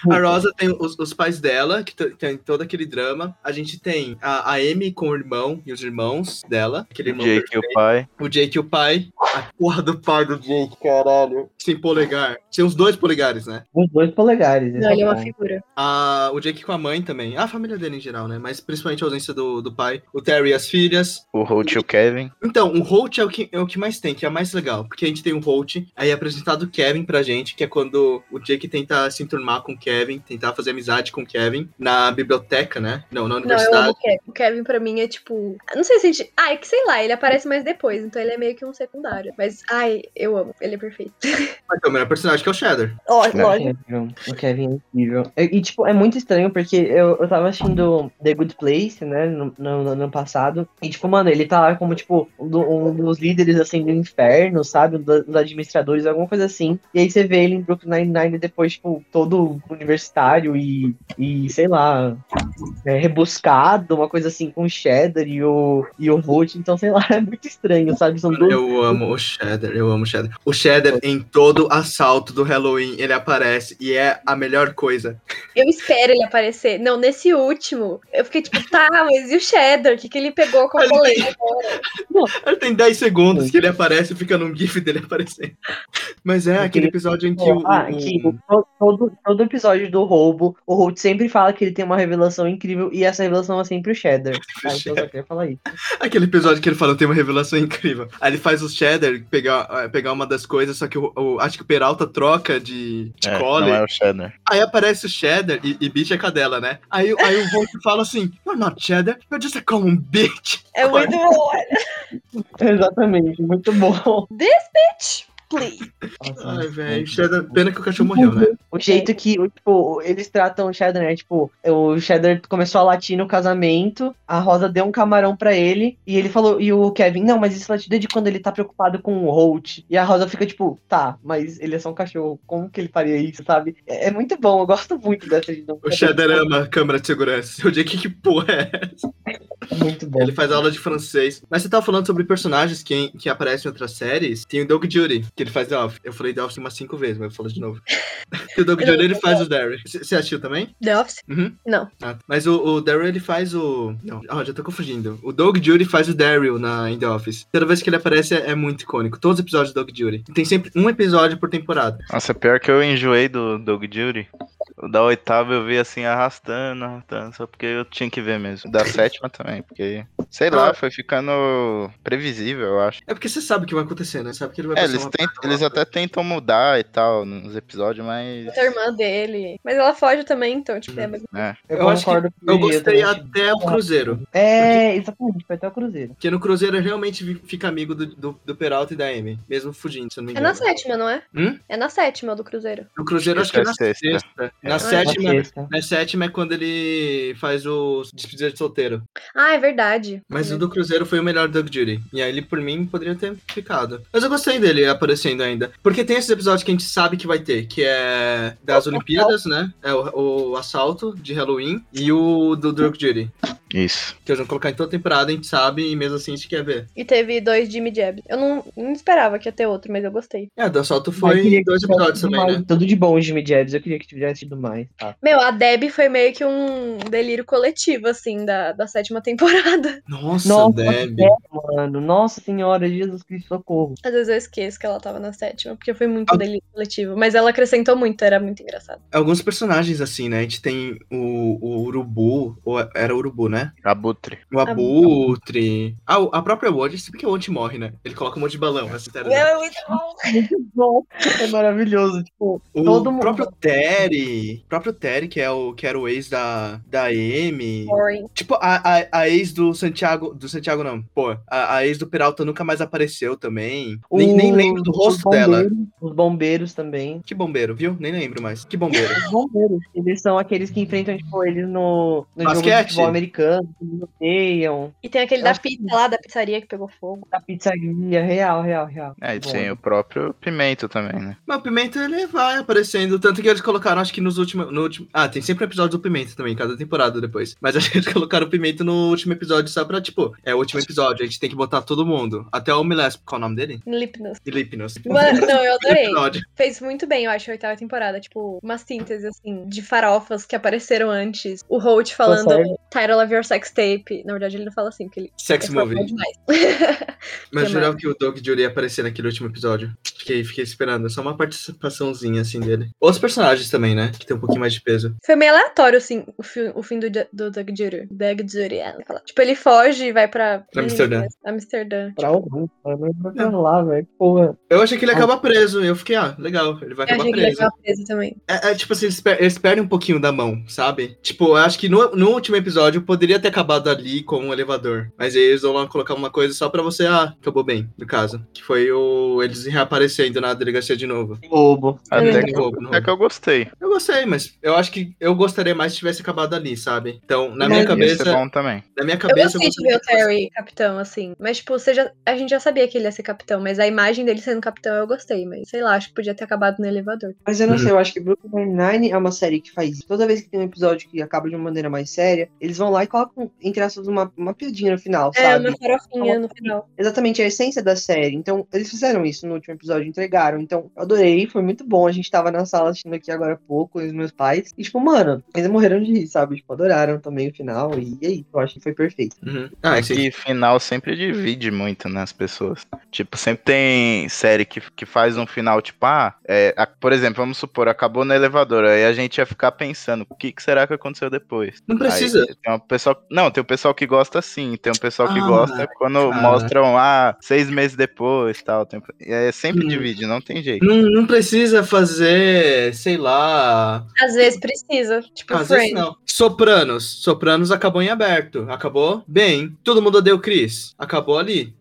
a Rosa tem os, os pais dela, que tem todo aquele drama. A gente tem a, a Amy com o irmão e os irmãos dela. Aquele irmão Jake e o perfeito. pai. O Jake e o pai. A porra do pai do Jake, caralho. Sem polegar. Tinha uns dois polegares, né? Os dois polegares. Não, ele é uma figura. A, o Jake com a mãe também. A família dele em geral, né? Mas principalmente a ausência do, do pai. O Terry e as filhas. O Holt e o Kevin. Então, o Holt é o, que, é o que mais tem, que é o mais legal. Porque a gente tem o Holt, aí é apresentado o Kevin pra gente, que é quando o Jake tenta se enturmar com o Kevin, tentar fazer amizade com o Kevin na biblioteca, né? Não, na Não, eu universidade. amo o Kevin. O Kevin pra mim é tipo. Não sei se a gente. Ah, é que sei lá, ele aparece mais depois, então ele é meio que um secundário. Mas, ai, eu amo. Ele é perfeito. Mas é o melhor personagem que é o Shadow. Ó, É. lógico. Kevin, o Kevin é incrível. E, e, tipo, é muito estranho porque eu, eu tava assistindo The Good Place, né, no, no, no ano passado. E, tipo, mano, ele tá lá como, tipo, um, do- dos líderes, assim, do inferno, sabe? Um do- dos administradores, alguma coisa assim. E aí você vê ele em Brooklyn Nine-Nine depois, tipo, todo universitário e, e, sei lá, é, rebuscado, uma coisa assim com o Cheddar e o, e o Holt, então sei lá, é muito estranho, sabe? São duas. Eu amo o Cheddar, eu amo o Cheddar. O Cheddar, em todo assalto do Halloween, ele aparece e é a melhor coisa. Eu espero ele aparecer. Não, nesse último, eu fiquei tipo, tá, mas e o Cheddar? O que, que ele pegou com a Ele polêmica agora? Ele tem 10 segundos que ele aparece e fica num gif dele aparecendo. Mas é aquele episódio em que o. Ah, o- que to- todo, todo episódio do roubo, o Holt sempre fala que ele tem uma revelação incrível e essa revelação é sempre o Cheddar. Ah, então eu só queria falar isso. Aquele episódio que ele fala tem uma revelação incrível. Aí ele faz o Cheddar pegar, eh, pegar uma das coisas, só que o, o- acho que o Peralta troca de, de É, collar. não é o Cheddar. Aí aparece o Cheddar e, e bitch é cadela, né? Aí, aí o Volt fala assim: You're not Cheddar, you're just a common bitch. É muito bom. Exatamente, muito bom. Bitch, Nossa, Ai, velho. Pena que o cachorro morreu, né? O jeito que, o, tipo, eles tratam o Cheddar, né? Tipo, o Cheddar começou a latir no casamento, a Rosa deu um camarão pra ele, e ele falou, e o Kevin, não, mas isso latido é de quando ele tá preocupado com o Holt. E a Rosa fica, tipo, tá, mas ele é só um cachorro, como que ele faria isso, sabe? É, é muito bom, eu gosto muito dessa dinâmica. O Cheddar ama a câmera de segurança. Eu digo, que, que porra é essa? Muito bom. Ele faz aula de francês. Mas você tava falando sobre personagens que, que aparecem em outras séries. Tem o Doug Judy, que ele faz The Office. Eu falei The Office umas cinco vezes, mas eu vou falar de novo. e o Doug Judy, ele faz o Derry. Você assistiu também? The Office? Uhum. Não. Ah, mas o, o Daryl, ele faz o. Não, ah, já tô confundindo. O Doug Judy faz o Daryl na in The Office. Toda vez que ele aparece é, é muito icônico. Todos os episódios do Doug Judy. Tem sempre um episódio por temporada. Nossa, pior que eu enjoei do Doug Judy. O da oitava eu vi assim, arrastando, arrastando, só porque eu tinha que ver mesmo. Da sétima também, porque, sei lá, Ah. foi ficando previsível, eu acho. É porque você sabe o que vai acontecer, né? Sabe que ele vai É, eles, tentam- eles lá. até tentam mudar e tal nos episódios, mas. A irmã dele. Mas ela foge também, então, tipo, é É. Eu, Eu acho que Eu gostei também. até o Cruzeiro. É, exatamente, foi até o Cruzeiro. Porque no Cruzeiro ele realmente fica amigo do, do, do Peralta e da Amy. Mesmo fugindo, se eu não me É engano. na sétima, não é? Hum? É na sétima do Cruzeiro. No Cruzeiro acho que é na Acho que é sexta. sexta. Na É. sétima. Na sétima é quando ele faz o despedida de solteiro. Ah, é verdade. Mas o do Cruzeiro foi o melhor Doug Judy. E aí ele, por mim, poderia ter ficado. Mas eu gostei dele aparecendo ainda. Porque tem esses episódios que a gente sabe que vai ter, que é das Olimpíadas, né? É o, o assalto de Halloween e o do Doug Judy. Isso. Que eles vão colocar em toda temporada, a gente sabe, e mesmo assim a gente quer ver. E teve dois Jimmy Jabs. Eu não, não esperava que ia ter outro, mas eu gostei. É, do assalto foi dois episódios também, mais. né? Tudo de bom, Jimmy Jabs. Eu queria que tivesse tido mais. Tá. Meu, a Deb foi meio que um delírio coletivo, assim, da, da sétima temporada. Nossa, Nossa, Deb. mano. Nossa senhora, Jesus Cristo, socorro. Às vezes eu esqueço que ela tava na sétima, porque foi muito um delírio coletivo. Mas ela acrescentou muito, era muito engraçado. Alguns personagens assim, né? A gente tem o, o Urubu, ou era Urubu, né? Abutre. O Abutre. Ah, o- a própria Word, sempre que a Word morre, né? Ele coloca um monte de balão. Assim, tá ligado? É muito bom. Muito bom. É maravilhoso. Tipo, O Todo mundo- próprio Terry, o próprio Terry, que, é o, que era o ex da, da Amy. Boring. Tipo, a, a, a ex do Santiago. Do Santiago, não. Pô, a, a ex do Peralta nunca mais apareceu também. Nem, nem o- lembro do os rosto dela. Os bombeiros também. Que bombeiro, viu? Nem lembro mais. Que bombeiro. Os bombeiros. Eles são aqueles que enfrentam, tipo, eles no, no jogo de futebol americano, eles odeiam. E tem aquele Eu da acho que- pizza lá, da pizzaria que pegou fogo. Da pizzaria, real, real, real. É, e Bom. tem o próprio Pimento também, né? Mas o Pimenta, ele vai aparecendo. Tanto que eles colocaram, acho que nos últimos. No último... Ah, tem sempre episódio do Pimenta também, cada temporada depois. Mas acho que eles colocaram o Pimenta no último episódio só pra, tipo, é o último episódio, a gente tem que botar todo mundo. Até o Miles, qual é o nome dele? Lipnos. Lipnos. Mano, não, eu adorei. Fez muito bem, eu acho, a oitava temporada. Tipo, uma síntese, assim, de farofas que apareceram antes. O Holt falando sério? title of your sex tape. Na verdade, ele não fala assim, porque ele Sex fala Movie. demais. Mas jurava que o Doug Jury ia aparecer naquele último episódio. Fiquei, fiquei esperando. Só uma participaçãozinha, assim, dele. Outros personagens também, né? Que tem um pouquinho mais de peso. Foi meio aleatório, assim, o, fi- o fim do, do Doug Jury. Doug Jury, é. Tipo, ele foge e vai pra... Pra Amsterdã. Amsterdã. Pra algum, pra lá, velho. Porra. Eu achei que ele acaba preso. Eu fiquei, ah, legal. Ele vai Eu acabar que ele ia preso. preso também. É, é, tipo assim, eles, per- eles perdem um pouquinho da mão, sabe? Tipo, eu acho que no, no último episódio poderia poderia ter acabado ali com um elevador. Mas aí eles vão lá colocar uma coisa só pra você, ah, acabou bem, no caso. Que foi o eles reaparecendo na delegacia de novo. Roubo. Até, É. que, não até que eu gostei. Eu gostei, mas eu acho que eu gostaria mais se tivesse acabado ali, sabe? Então, na Mas minha cabeça, ser bom também. na minha Eu cabeça gostei de ver o Terry capitão, assim. Mas, tipo, você já, a gente já sabia que ele ia ser capitão, mas a imagem dele sendo capitão eu gostei. Mas, sei lá, acho que podia ter acabado no elevador. Mas eu não Uhum. sei, eu acho que Brooklyn Nine-Nine é uma série que faz isso. Toda vez que tem um episódio que acaba de uma maneira mais séria, eles vão lá e colocam, entre aspas, uma, uma piadinha no final, É, sabe? uma farofinha no final. Exatamente a essência da série. Então, eles fizeram isso no último episódio, entregaram. Então, eu adorei, foi muito bom. A gente tava na sala assistindo aqui agora há pouco, com os meus pais. E, tipo, mano, eles morreram de rir, sabe? Tipo, adoraram também o final. E aí, eu acho que foi perfeito. Uhum. Ah, É esse que final sempre divide muito, né, as pessoas. Tipo, sempre tem série que, que faz um final, tipo, ah, é, a- por exemplo, vamos supor, acabou no elevador, aí a gente ia ficar pensando, o que, que será que aconteceu depois? Não precisa. Aí tem um pessoal, não, tem o pessoal que gosta sim, tem um pessoal que Ah, gosta quando cara. mostram, ah, seis meses depois, tal. Tem, é, sempre Hum. divide, não tem jeito. Não, não precisa fazer, sei lá. Às vezes precisa. Tipo, Às vezes não. Sopranos. Sopranos acabou em aberto. Acabou bem. Todo mundo odeia o Chris. Acabou ali.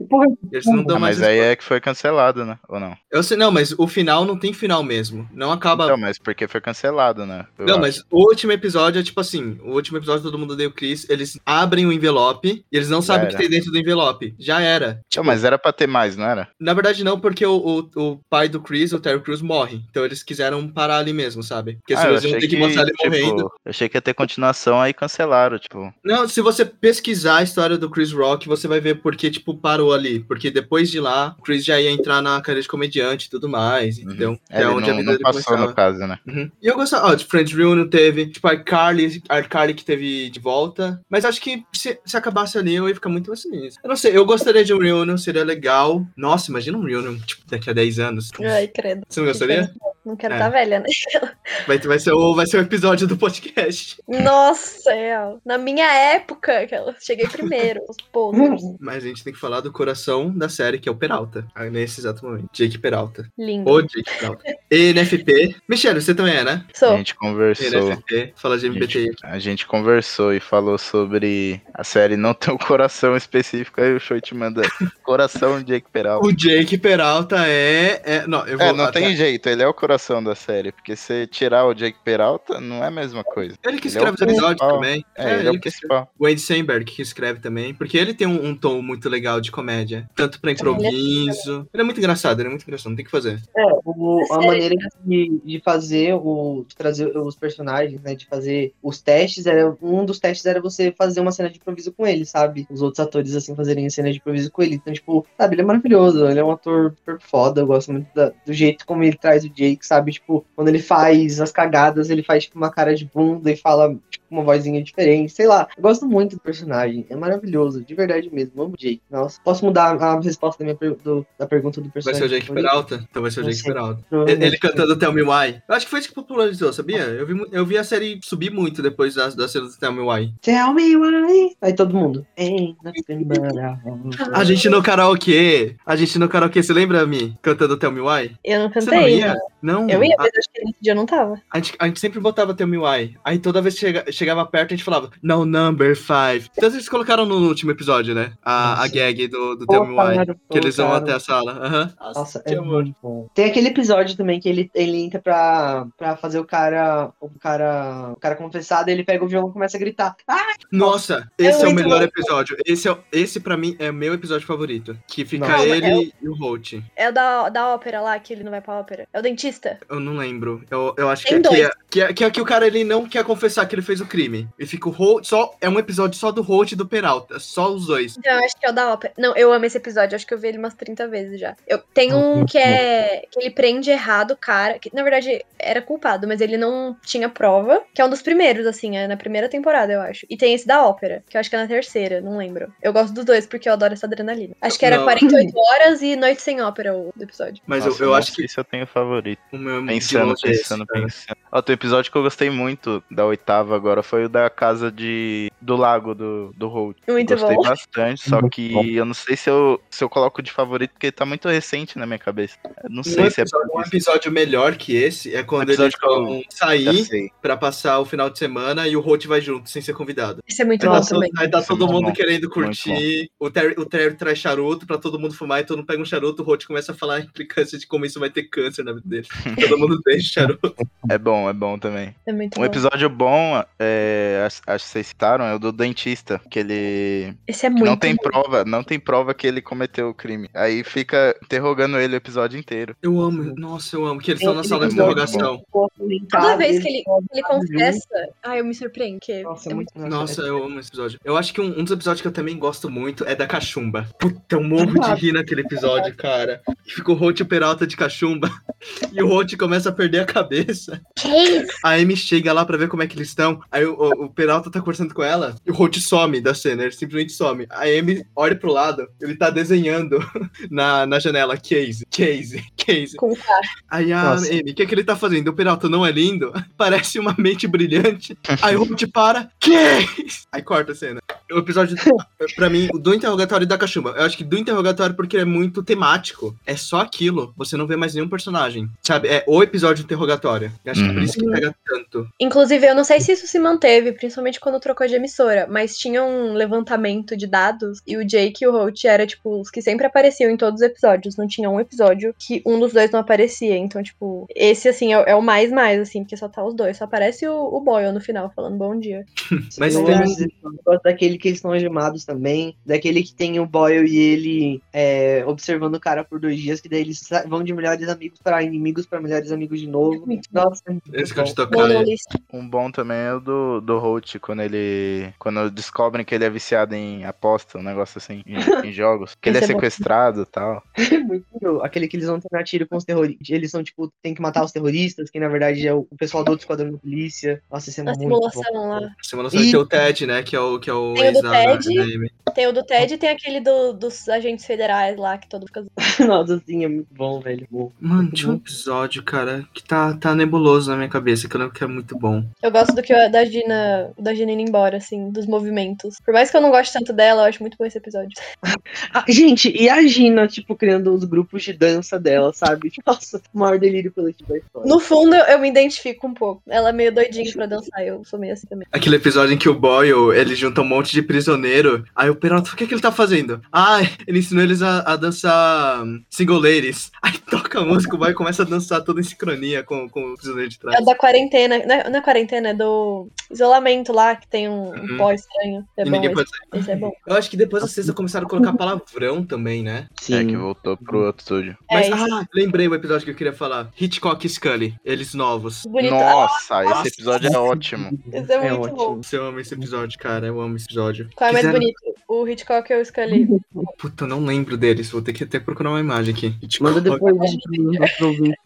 Eles não dão Ah, mais. mas aí é que foi cancelado, né? Ou não? Eu sei, não, mas o final não tem final mesmo. Não acaba. Então, mas porque foi cancelado, né? Eu não, acho. mas o último episódio é tipo assim: o último episódio todo mundo odeia o Chris. Eles abrem o envelope e eles não sabem o que tem dentro do envelope. Já era. Então, mas era pra ter mais, não era? Na verdade, não, porque o, o, o pai do Chris, o Terry Crews, morre. Então eles quiseram parar ali mesmo, sabe? Porque Ah, senão eu eles iam ter que mostrar ele tipo, morrendo. Eu achei que ia ter continuação, aí cancelaram, tipo. Não, se você pesquisar a história do Chris Rock, você vai ver porque, tipo, parou ali. Porque depois de lá, o Chris já ia entrar na carreira de comediante e tudo mais, entendeu? É, ele onde a não, vida não passou começava. no caso, né? Uhum. E eu gostava, ó, de Friends Reunion teve, tipo, a Carly, a Carly que teve de volta. Mas acho que se, se acabasse ali, eu ia ficar muito assim. Eu não sei, eu gostaria de um Reunion, seria legal. Nossa, imagina um Reunion, tipo, daqui a 10 anos. Ai, credo. Você não gostaria? Não quero É. estar velha, né? Vai, vai, ser o, vai ser o episódio do podcast. Nossa, é. Na minha época, que eu cheguei primeiro. Mas a gente tem que falar do coração da série, que é o Peralta. ah, Nesse exato momento. Jake Peralta. Lindo. O Jake Peralta. ENFP. Michelle, você também é, né? A Sou. gente conversou. ENFP. Fala de A MBTI. gente, a gente conversou e falou sobre a série não ter um coração específico, aí o show te manda coração Jake Peralta. O Jake Peralta é. é não, eu vou. É, não tem jeito, ele é o coração da série, porque se tirar o Jake Peralta, não é a mesma coisa. Ele que ele é o escreve os episódios também. É, ele é o que escreve. principal. O Andy Samberg que escreve também, porque ele tem um, um tom muito legal de comédia. Tanto pra improviso. Ele é muito engraçado, ele é muito engraçado, não tem o que fazer. É, o- a maneira de, de fazer o. de trazer os personagens, né? De fazer os testes, era. Um dos testes era você fazer uma cena de improviso com ele, sabe? Os outros atores, assim, fazerem cena de improviso com ele. Então, tipo, sabe, ele é maravilhoso, ele é um ator super foda. Eu gosto muito da- do jeito como ele traz o Jake, sabe? Tipo, quando ele faz as cagadas, ele faz, tipo, uma cara de bunda e fala, tipo, uma vozinha diferente. Sei lá. Eu gosto muito do personagem. É maravilhoso, de verdade mesmo. Amo o Jake. Nossa. Posso mudar a resposta da minha per- do- da pergunta do Vai personagem? ser o Jake? Peralta? Então vai ser o Jake sei. Peralta. Ele, cantando Tell Me Why. Eu acho que foi isso que popularizou, sabia? Eu vi, eu vi a série subir muito depois da, da cena do Tell Me Why. Tell me why. Aí todo mundo. A A gente no karaokê. A gente no karaokê, você lembra, Mi? Cantando Tell Me Why? Eu não Você não cantei. ia? Não. Eu ia, A, mas acho que nesse dia eu não tava. a gente, a gente sempre botava Tell Me Why. Aí toda vez que chega- chegava perto, a gente falava, No number five. Então eles colocaram no último episódio, né? A, a Nossa. gag do, do Tell Me Why. Colocaram, Que eles vão até a sala. Aham. Nossa, que é amor. muito bom. Tem aquele episódio também que ele, ele entra pra, pra fazer o cara. O cara. O cara confessado, ele pega o violão e começa a gritar. Ah! Nossa, esse é, o muito melhor bom. episódio. Esse, é, o- esse pra mim é o meu episódio favorito. Que fica Nossa. ele Calma, e o Holt. É o da, da ópera lá, que ele não vai pra ópera. É o dentista. Eu não lembro. Eu, eu acho que Tem é, que, dois. é, que, é, que é que o cara ele não quer confessar que ele fez o crime. E fica o Holt. Só, é um episódio só do Holt e do Peralta. Só os dois. Então, eu acho que é o da ópera. Não, eu amo esse episódio. Acho que eu vi ele umas 30 vezes já. Eu tenho um que é. que ele prende errado o cara. Que na verdade era culpado, mas ele não tinha prova. Que é um dos primeiros, assim, é na primeira temporada, eu acho. E tem esse da ópera, que eu acho que é na terceira, não lembro. Eu gosto dos dois porque eu adoro essa adrenalina. Acho que era Não. 48 horas e Noite Sem Ópera o do episódio. Mas Nossa, eu, eu não acho que se eu tenho favorito. O meu Pensando, pensando, pensando. Ó, tem um episódio que eu gostei muito da oitava agora foi o da casa de do lago do, do Holt. Muito gostei bom. bastante, só Muito que bom. eu não sei se eu, se eu coloco de favorito porque tá muito recente na minha cabeça. Eu não Um sei se é episódio, um episódio melhor que esse é quando eles que eu- vão sair pra passar o final de semana e o Holt vai junto, sem ser convidado. Isso é muito Aí bom tá, todo, também. aí tá Isso todo mundo bom. querendo curtir. O Terry, o Terry traz charuto pra todo mundo fumar e todo mundo pega um charuto. O Holt começa a falar a implicância de como isso vai ter câncer na vida dele. todo mundo deixa charuto. É bom, é bom também. É muito Um bom. episódio bom, é, acho, acho que vocês citaram, é o do dentista, que ele Esse é muito não tem bom. prova, não tem prova que ele cometeu o crime. Aí fica interrogando ele o episódio inteiro. Eu amo, nossa, eu amo. Que eles estão na sala de episódio interrogação. Toda vez que ele, ele confessa, ai, eu me surpreendo. Que Nossa, é é muito. Nossa, eu amo esse episódio. Eu acho que um, um dos episódios que eu também gosto muito é da cachumba. Puta, eu morro de rir naquele episódio, cara. Que fica o Holt e o Peralta de cachumba. E o Holt começa a perder a cabeça. Que isso? A Amy chega lá pra ver como é que eles estão. Aí o, o- o Peralta tá conversando com ela. E o Holt some da cena, ele simplesmente some. A Amy olha pro lado, ele tá desenhando na, na janela. Case, case, case. Com. Aí a Nossa. Amy, o que, que ele tá fazendo? O Peralta não é lindo? Parece uma mente brilhante. Aí o Holt para, case! Aí corta a cena. O episódio, pra mim, o do interrogatório e da cachumba. Eu acho que do interrogatório porque é muito temático. É só aquilo. Você não vê mais nenhum personagem. Sabe? É o episódio interrogatório. Eu acho que é por Uhum. isso que pega tanto. Inclusive, eu não sei se isso se manteve, principalmente quando trocou de emissora, mas tinha um levantamento de dados e o Jake e o Holt era, tipo, os que sempre apareciam em todos os episódios. Não tinha um episódio que um dos dois não aparecia. Então, tipo, esse, assim, é, é o mais mais, assim, porque só tá os dois. Só aparece o, o Boyle no final, falando bom dia. Mas eu gosto daquele que eles estão algemados também. Daquele que tem o Boyle e ele é, observando o cara por dois dias, que daí eles vão de melhores amigos para inimigos para melhores amigos de novo. Bom. Nossa, é muito Esse que eu bom. te. Um bom também é o do, do Holt, quando ele. Quando descobrem que ele é viciado em aposta, um negócio assim, em, em jogos. Que ele é é bom. sequestrado e tal. É muito bom. Aquele que eles vão treinar tiro com os terroristas. Eles são, tipo, tem que matar os terroristas, que na verdade é o, pessoal do outro esquadrão da polícia. Nossa, esse é Na muito bom. simulação lá. Semana só vai E- ter o Ted, né? Que é o, que é o Tem o do da, Ted. da. Tem o do Ted e tem aquele do- dos agentes federais lá, que todo fica. Nossa, assim, é muito bom, velho. Mano, tinha um episódio, cara, que tá, tá nebuloso na minha cabeça, que eu lembro que é muito bom. Eu gosto do que eu- da Gina, da Gina indo embora, assim, dos movimentos. Por mais que eu não goste tanto dela, eu acho muito bom esse episódio. Ah, gente, e a Gina, tipo, criando os grupos de dança dela, sabe? Nossa, o maior delírio coletivo da história. No fundo, eu me identifico um pouco. Ela é meio doidinha pra dançar, eu sou meio assim também. Aquele episódio em que o Boyle, ele junta um monte de prisioneiro. Aí o Peralta, o que, que ele tá fazendo? Ah, ele ensinou eles a, a dançar hum, single ladies. Aí toca a música, o Boyle começa a dançar toda em sincronia com, com o prisioneiro de É trás. o da quarentena, não é, não é quarentena, é do isolamento lá, que tem um, um Uhum. pó estranho. É E bom, ninguém esse, pode sair. esse é bom. Eu acho que depois sexta começaram a colocar palavrão também, né? É, que voltou pro outro estúdio. É Mas, ah, lembrei o episódio que eu queria falar. Hitchcock e Scully, eles novos. Bonito. Nossa, Nossa. esse episódio é ótimo. Esse é muito bom. Eu amo esse episódio, cara. Eu amo esse episódio. Qual é mais Quiseram- bonito? O Hitchcock ou o Scully? Puta, eu não lembro deles. Vou ter que até procurar uma imagem aqui. Hitchcock Manda depois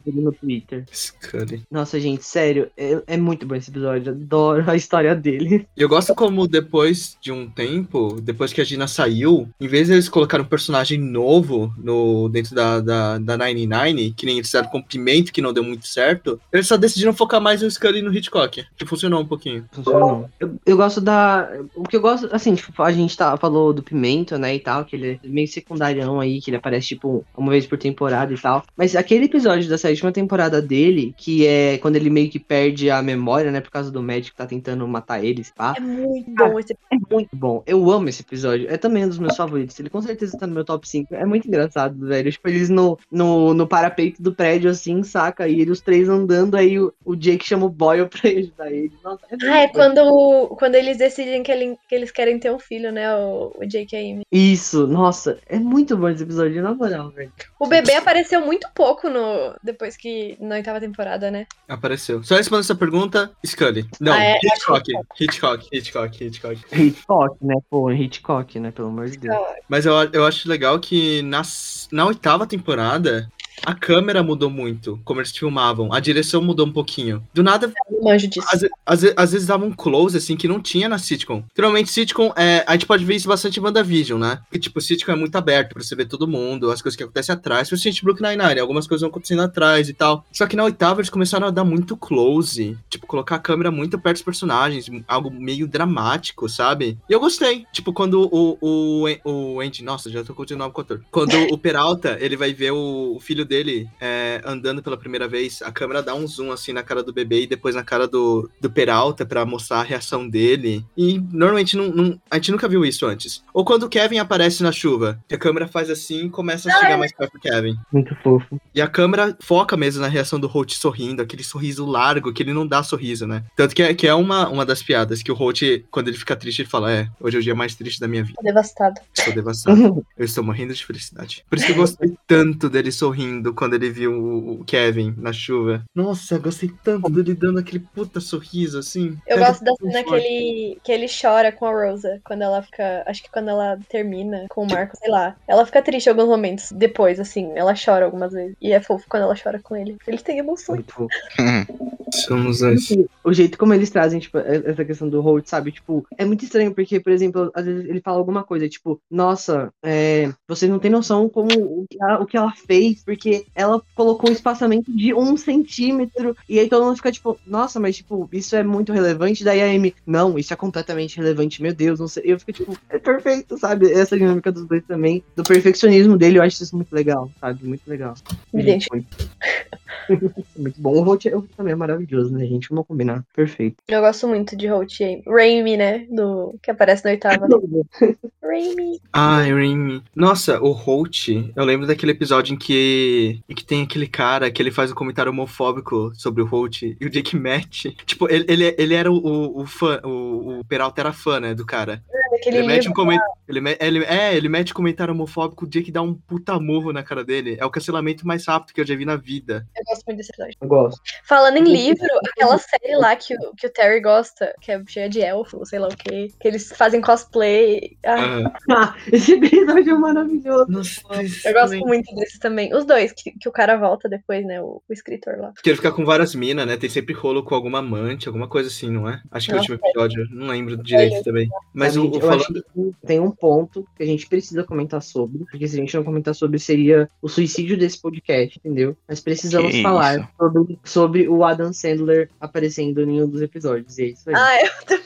no Twitter. Scully. Nossa, gente, sério, é, é muito bom esse episódio. Adoro a história dele. E eu gosto como depois de um tempo, depois que a Gina saiu, em vez de eles colocarem um personagem novo no, dentro da, da, da 99, que nem eles fizeram com Pimento, que não deu muito certo, eles só decidiram focar mais no Scully e no Hitchcock, que funcionou um pouquinho. Funcionou. Eu, eu gosto da. O que eu gosto, assim, tipo, a gente tá, falou do Pimento, né, e tal, que ele é meio secundarião aí, que ele aparece, tipo, uma vez por temporada e tal. Mas aquele episódio da sétima temporada dele, que é quando ele meio que perde a memória, né, por causa do médico que tá tentando matar eles, pá. É muito bom esse É muito bom. Eu amo esse episódio. É também um dos meus favoritos. Ele com certeza tá no meu top 5. É muito engraçado, velho. Tipo, eles no, no, no parapeito do prédio, assim, saca? E eles os três andando, aí o, o Jake chama o Boyle pra ajudar ele. Nossa, é Ah, é quando, quando eles decidem que, ele- que eles querem ter um filho, né? O, o Jake e a Amy. Isso, nossa, é muito bom esse episódio, na moral, velho. O bebê apareceu muito pouco no depois que na oitava temporada, né? Apareceu. Só respondendo essa pergunta, Scully. Não, Ah, é? Hitchcock. Hitchcock, Hitchcock, Hitchcock. Hitchcock, né? Pô, Hitchcock, né? Pelo amor de Deus. Mas eu, eu acho legal que nas, na oitava temporada, a câmera mudou muito, como eles filmavam. A direção mudou um pouquinho. Do nada, Eu não manjo disso. às, às às vezes dava um close, assim, que não tinha na sitcom. Geralmente, sitcom, é, a gente pode ver isso bastante em WandaVision, né? Porque, tipo, sitcom é muito aberto pra você ver todo mundo, as coisas que acontecem atrás. Principalmente Brooklyn Nine-Nine, algumas coisas vão acontecendo atrás e tal. Só que na oitava, eles começaram a dar muito close. Tipo, colocar a câmera muito perto dos personagens. Algo meio dramático, sabe? E eu gostei. Tipo, quando o, o, o Andy... Nossa, já tô continuando com o ator. Quando o Peralta, ele vai ver o, o filho dele é, andando pela primeira vez, a câmera dá um zoom assim na cara do bebê e depois na cara do, do Peralta pra mostrar a reação dele. E normalmente não, não- a gente nunca viu isso antes. Ou quando o Kevin aparece na chuva, que a câmera faz assim e começa a chegar mais perto do Kevin. Muito fofo. E a câmera foca mesmo na reação do Holt sorrindo, aquele sorriso largo, que ele não dá sorriso, né? Tanto que é, que é uma, uma das piadas, que o Holt, quando ele fica triste, ele fala: É, hoje é o dia mais triste da minha vida. Tô devastado. Estou devastado. Eu estou morrendo de felicidade. Por isso que eu gostei tanto dele sorrindo quando ele viu o Kevin na chuva. Nossa, gostei tanto dele dando aquele puta sorriso assim. Eu Pega gosto da cena que ele, que ele chora com a Rosa. Quando ela fica. Acho que quando ela termina com o Marco, sei lá. Ela fica triste em alguns momentos. Depois, assim. Ela chora algumas vezes. E é fofo quando ela chora com ele. Ele tem emoções. Muito fofo. Somos dois. O jeito como eles trazem, tipo, essa questão do Holt, sabe? Tipo, é muito estranho, porque, por exemplo, às vezes ele fala alguma coisa, tipo, nossa, é, vocês não têm noção como o que, ela, o que ela fez, porque ela colocou um espaçamento de um centímetro, e aí todo mundo fica, tipo, nossa, mas, tipo, isso é muito relevante, daí a Amy, não, isso é completamente relevante, meu Deus, não sei. Eu fico, tipo, é perfeito, sabe? Essa dinâmica dos dois também, do perfeccionismo dele, eu acho isso muito legal, sabe? Muito legal. Me identifico. Muito bom. O Holt, o Holt também é maravilhoso, né, gente? Vamos combinar. Perfeito. Eu gosto muito de Holt e Amy. Raimi, né? Do, que aparece na oitava. Raimi. Ai, Remy. Nossa, o Holt, eu lembro daquele episódio em que, em que tem aquele cara que ele faz um comentário homofóbico sobre o Holt e o Jake mete. Tipo, ele, ele, ele era o, o, o fã, o, o Peralta era fã, né, do cara. Aquele Ele mete um comentário. Ele, me- ele- é, ele mete comentário homofóbico, o Jake dá um puta morro na cara dele. É o cancelamento mais rápido que eu já vi na vida. Eu gosto muito desse episódio. Eu gosto. Falando em livro, aquela série lá que, o- que o Terry gosta, que é cheia de elfo, sei lá o quê, que eles fazem cosplay. Ah, Ah, esse episódio é maravilhoso. nossa, eu gosto muito desses também. Os dois, que, que o cara volta depois, né? O, o escritor lá. Porque ele fica com várias minas, né? Tem sempre rolo com alguma amante, alguma coisa assim, não é? Acho que é o Nossa, último episódio, não lembro direito também. Mas o eu falando. acho que tem um ponto que a gente precisa comentar sobre, porque se a gente não comentar sobre, seria o suicídio desse podcast, entendeu? Mas precisamos Que falar sobre, sobre o Adam Sandler aparecendo em um dos episódios. E é isso aí. Ah, muito bom.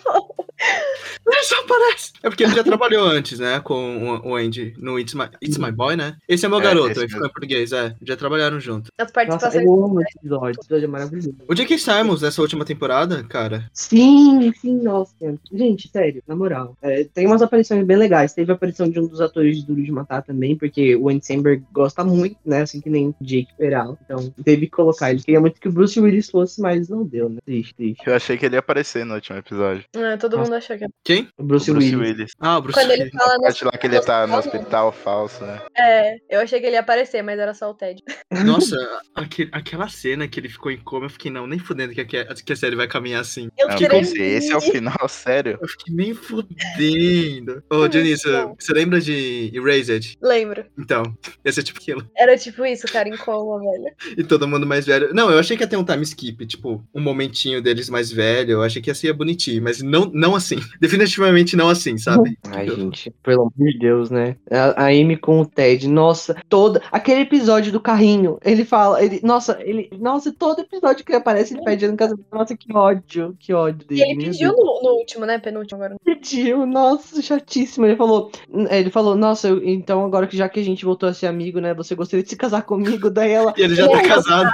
Ele só aparece. É porque ele já trabalhou antes, né? Com o Andy no It's My, It's My Boy, né? Esse é meu É, garoto, esse aí ficou em português, é. Já trabalharam junto. As Nossa, participações. eu amo esse episódio. Esse episódio é maravilhoso. O J.K. Simons nessa última temporada, cara. Sim, sim, nossa. Gente, sério, na moral. é, tem umas aparições bem legais. Teve a aparição de um dos atores de Duro de Matar também, porque o Andy Samberg gosta muito, né? Assim que nem o Jake Peral. Então, teve que colocar. Ele queria muito que o Bruce Willis fosse, mas não deu, né? Triste, triste. Eu achei que ele ia aparecer no último episódio. Ah, todo Nossa. mundo achou que. Quem? O Bruce, o Bruce Willis. Willis. Ah, o Bruce Quando ele Willis. fala A no parte lá que ele tá no hospital, falso, né? É, eu achei que ele ia aparecer, mas era só o Ted. Nossa, aque- aquela cena que ele ficou em coma, eu fiquei, não, nem fudendo que a, que a série vai caminhar assim. Eu Não, você, esse é o final, sério? Eu fiquei nem fudendo. Ô, Dionísio, bom. você lembra de Erased? Lembro. Então, ia ser tipo aquilo. Era tipo isso, o cara em coma, velho. E todo mundo mais velho. Não, eu achei que ia ter um time skip, tipo, um momentinho deles mais velho. Eu achei que ia ser bonitinho, mas não, não assim. Definitivamente não assim, sabe? Ai, gente, pelo amor de Deus, né? A, a Amy com o Ted, nossa, toda. Aquele episódio do carrinho, ele fala, ele, nossa, ele, nossa, todo episódio que ele aparece, ele pede no casamento. Nossa, que ódio, que ódio E dele. ele meu pediu no, no último, né? Penúltimo agora. pediu, nossa, chatíssimo. Ele falou, ele falou, nossa, eu- então agora que já que a gente voltou a ser amigo, né? Você gostaria de se casar comigo? Daí ela, E ele já tá É. casado.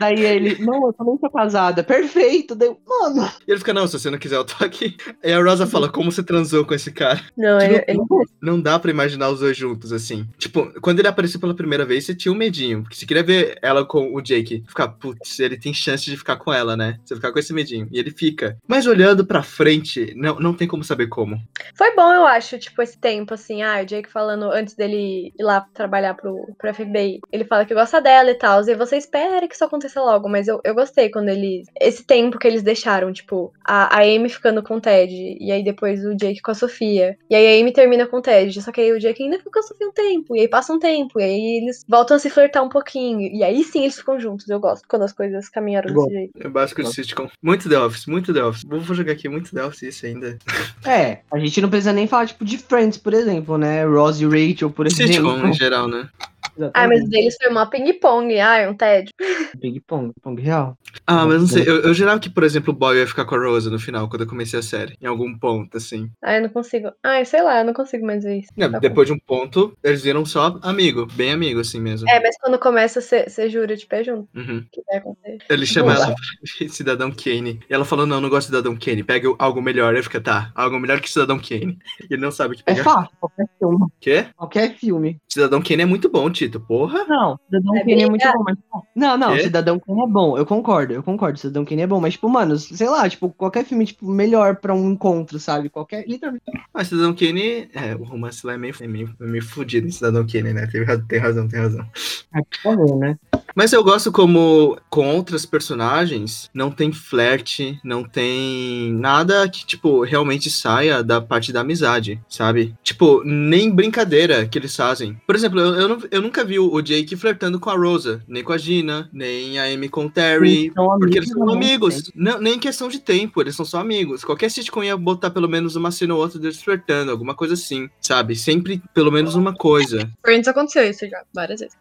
daí ele, não, eu também sou casada, perfeito. Daí, eu, mano, E ele fica, não, se você não quiser, eu tô aqui. E a Rosa fala, como você transou com esse cara? Não, Que ele, ele- Não dá pra imaginar os dois juntos, assim. Tipo, quando ele apareceu pela primeira vez, você tinha um medinho. Porque você queria ver ela com o Jake. Ficar, putz, ele tem chance de ficar com ela, né? Você ficar com esse medinho. E ele fica. Mas olhando pra frente, não, não tem como saber como. Foi bom, eu acho, tipo, esse tempo, assim, ah, o Jake falando antes dele ir lá trabalhar pro, pro FBI. Ele fala que gosta dela e tal. E você espera que isso aconteça logo. Mas eu, eu gostei quando eles. Esse tempo que eles deixaram, tipo, a, a Amy ficando com o Ted. E aí depois o Jake com a Sofia. E aí a Amy termina com o Ted. Só que aí o Jake ainda fica com a Sofia um tempo. E aí passa um tempo. E aí eles voltam a se flertar um pouquinho. E aí sim eles ficam juntos. Eu gosto quando as coisas caminharam Bom. desse jeito. É básico de sitcom. Muito The Office, muito The Office. Vou, vou jogar aqui muito The Office isso ainda. é, a gente não precisa nem falar, tipo, de Friends, por exemplo, né? Ross e Rachel, por exemplo. Sitcom em geral, né? Ah, mas o deles foi uma ping-pong. Ah, um Ted. Big Pong, Pong real. Ah, mas não sei. Eu, eu jurava que, por exemplo, o Boy ia ficar com a Rosa no final, quando eu comecei a série. Em algum ponto, assim. Ai, eu não consigo. Ai, sei lá, eu não consigo mais ver isso. Não, Tá bom. depois de um ponto, eles viram só amigo. Bem amigo, assim mesmo. É, mas quando começa, você jura de pé junto Uhum. que vai acontecer. Ele chama Boa. ela de Cidadão Kane. E ela falou: não, não gosto de Cidadão Kane. Pega algo melhor. Aí fica, tá, algo melhor que Cidadão Kane. E ele não sabe o que É pegar. fácil, qualquer filme. Quê? Qualquer filme. Cidadão Kane é muito bom, Tito. Porra. Não, Cidadão É Kane é muito bom, mas. Não, não, Quê? Cidadão Kane é bom. Eu concordo, eu concordo. Cidadão Kane é bom, mas, tipo, mano, sei lá, tipo, qualquer filme, tipo, melhor pra um encontro, sabe? Qualquer. Literalmente. Mas Cidadão Kane, é, o romance lá é meio, é meio, é meio fudido em Cidadão Kane, né? Tem, tem razão, tem razão. É, por favor, né? Mas eu gosto como com outras personagens não tem flerte, não tem nada que, tipo, realmente saia da parte da amizade, sabe? Tipo, nem brincadeira que eles fazem. Por exemplo, eu, eu, não- eu nunca vi o Jake flertando com a Rosa, nem com a Gina, nem a Amy com o Terry. São Porque eles são não, amigos. Não, nem em questão de tempo, eles são só amigos. Qualquer sitcom ia botar pelo menos uma cena ou outra deles flertando, alguma coisa assim, sabe? Sempre pelo menos uma coisa. Friends aconteceu isso já, várias vezes.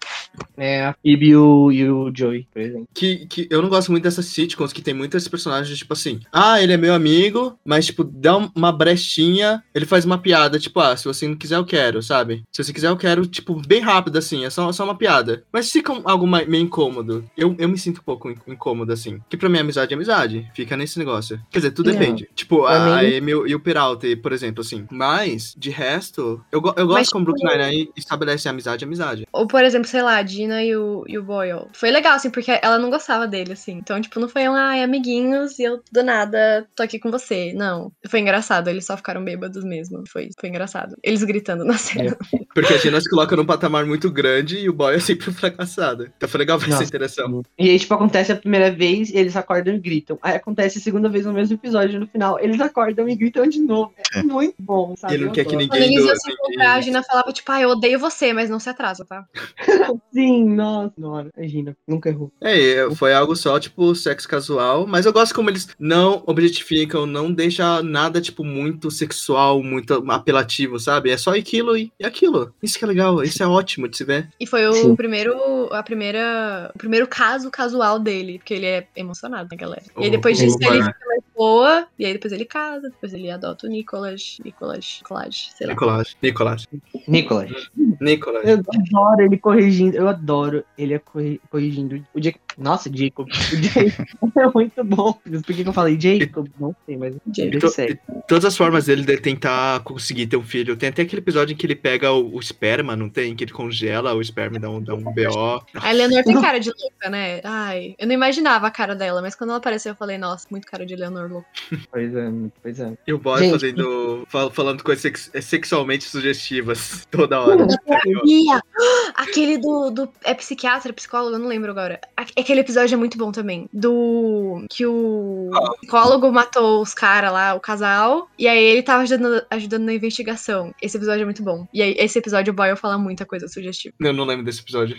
É, a Phoebe e o, e o Joey, por exemplo. Que, que eu não gosto muito dessas sitcoms que tem muitos personagens, tipo assim, ah, ele é meu amigo, mas, tipo, dá um- uma brechinha, ele faz uma piada, tipo, ah, se você não quiser, eu quero, sabe? Se você quiser, eu quero, tipo, bem rápido, assim, é só, só uma piada. Mas fica um- algo mai- meio incômodo. Eu, eu me sinto um pouco in- incômodo, assim. Que pra mim, amizade é amizade. Fica nesse negócio. Quer dizer, tudo Não. depende. Tipo, a, a Amy e o Peralta, por exemplo, assim. Mas, de resto, eu, eu gosto Mas, como tipo, Brooklyn Nine-Nine estabelece amizade, amizade. Ou, por exemplo, sei lá, a Dina e o, e o Boyle. Foi legal, assim, porque ela não gostava dele, assim. Então, tipo, não foi um, ai, amiguinhos e eu do nada tô aqui com você. Não. Foi engraçado, eles só ficaram bêbados mesmo. Foi, foi engraçado. Eles gritando na cena. Porque a Gina se coloca num patamar muito grande e o boy é sempre um fracassado. Então foi legal ver essa Nossa. interação. E aí, tipo, acontece a primeira vez, eles acordam e gritam. Aí acontece a segunda vez no mesmo episódio, no final, eles acordam e gritam de novo. É muito bom, sabe? E ele não Eu quer que ninguém Quando eles iam se encontrar, a Gina falava, tipo, ai, eu odeio você, mas não se atrasa, tá? Sim, nossa senhora. Imagina, nunca errou. É, foi algo só, tipo, sexo casual. Mas eu gosto como eles não objetificam, não deixa nada, tipo, muito sexual, muito apelativo, sabe? É só aquilo e, e aquilo. Isso que é legal, isso é ótimo de se ver. E foi o Sim. primeiro, a primeira, o primeiro caso casual dele, porque ele é emocionado, né, galera? E aí O- depois o disso ele fica mais boa, e aí depois ele casa, depois ele adota o Nicolas, Nicolas, Nicolas, sei lá. Nicolás. Nicolás. Nicolas. Nicolás. Eu adoro ele corrigindo. Eu adoro ele corri- corrigindo. O Jacob. Nossa, Jacob. O Jacob é muito bom. Por que, que eu falei Jacob? Não sei, mas. Jacob. Todas as formas dele de tentar conseguir ter um filho. Tem até aquele episódio em que ele pega o, o esperma, não tem? Que ele congela o esperma dá um, dá um BO. A Eleanor tem cara de louca, né? Ai, eu não imaginava a cara dela, mas quando ela apareceu eu falei, nossa, muito cara de Eleanor louca. Pois é, pois é. E o boy Gente. fazendo. fal- falando coisas sex- sexualmente sugestivas toda hora. Terapia! Aquele do, do. É psiquiatra, psicólogo, eu não lembro agora. Aquele episódio é muito bom também. Do. Que o psicólogo matou os caras lá, o casal. E aí ele tava ajudando, ajudando na investigação. Esse episódio é muito bom. E aí, esse episódio o Boyle fala muita coisa sugestiva. Eu não lembro desse episódio.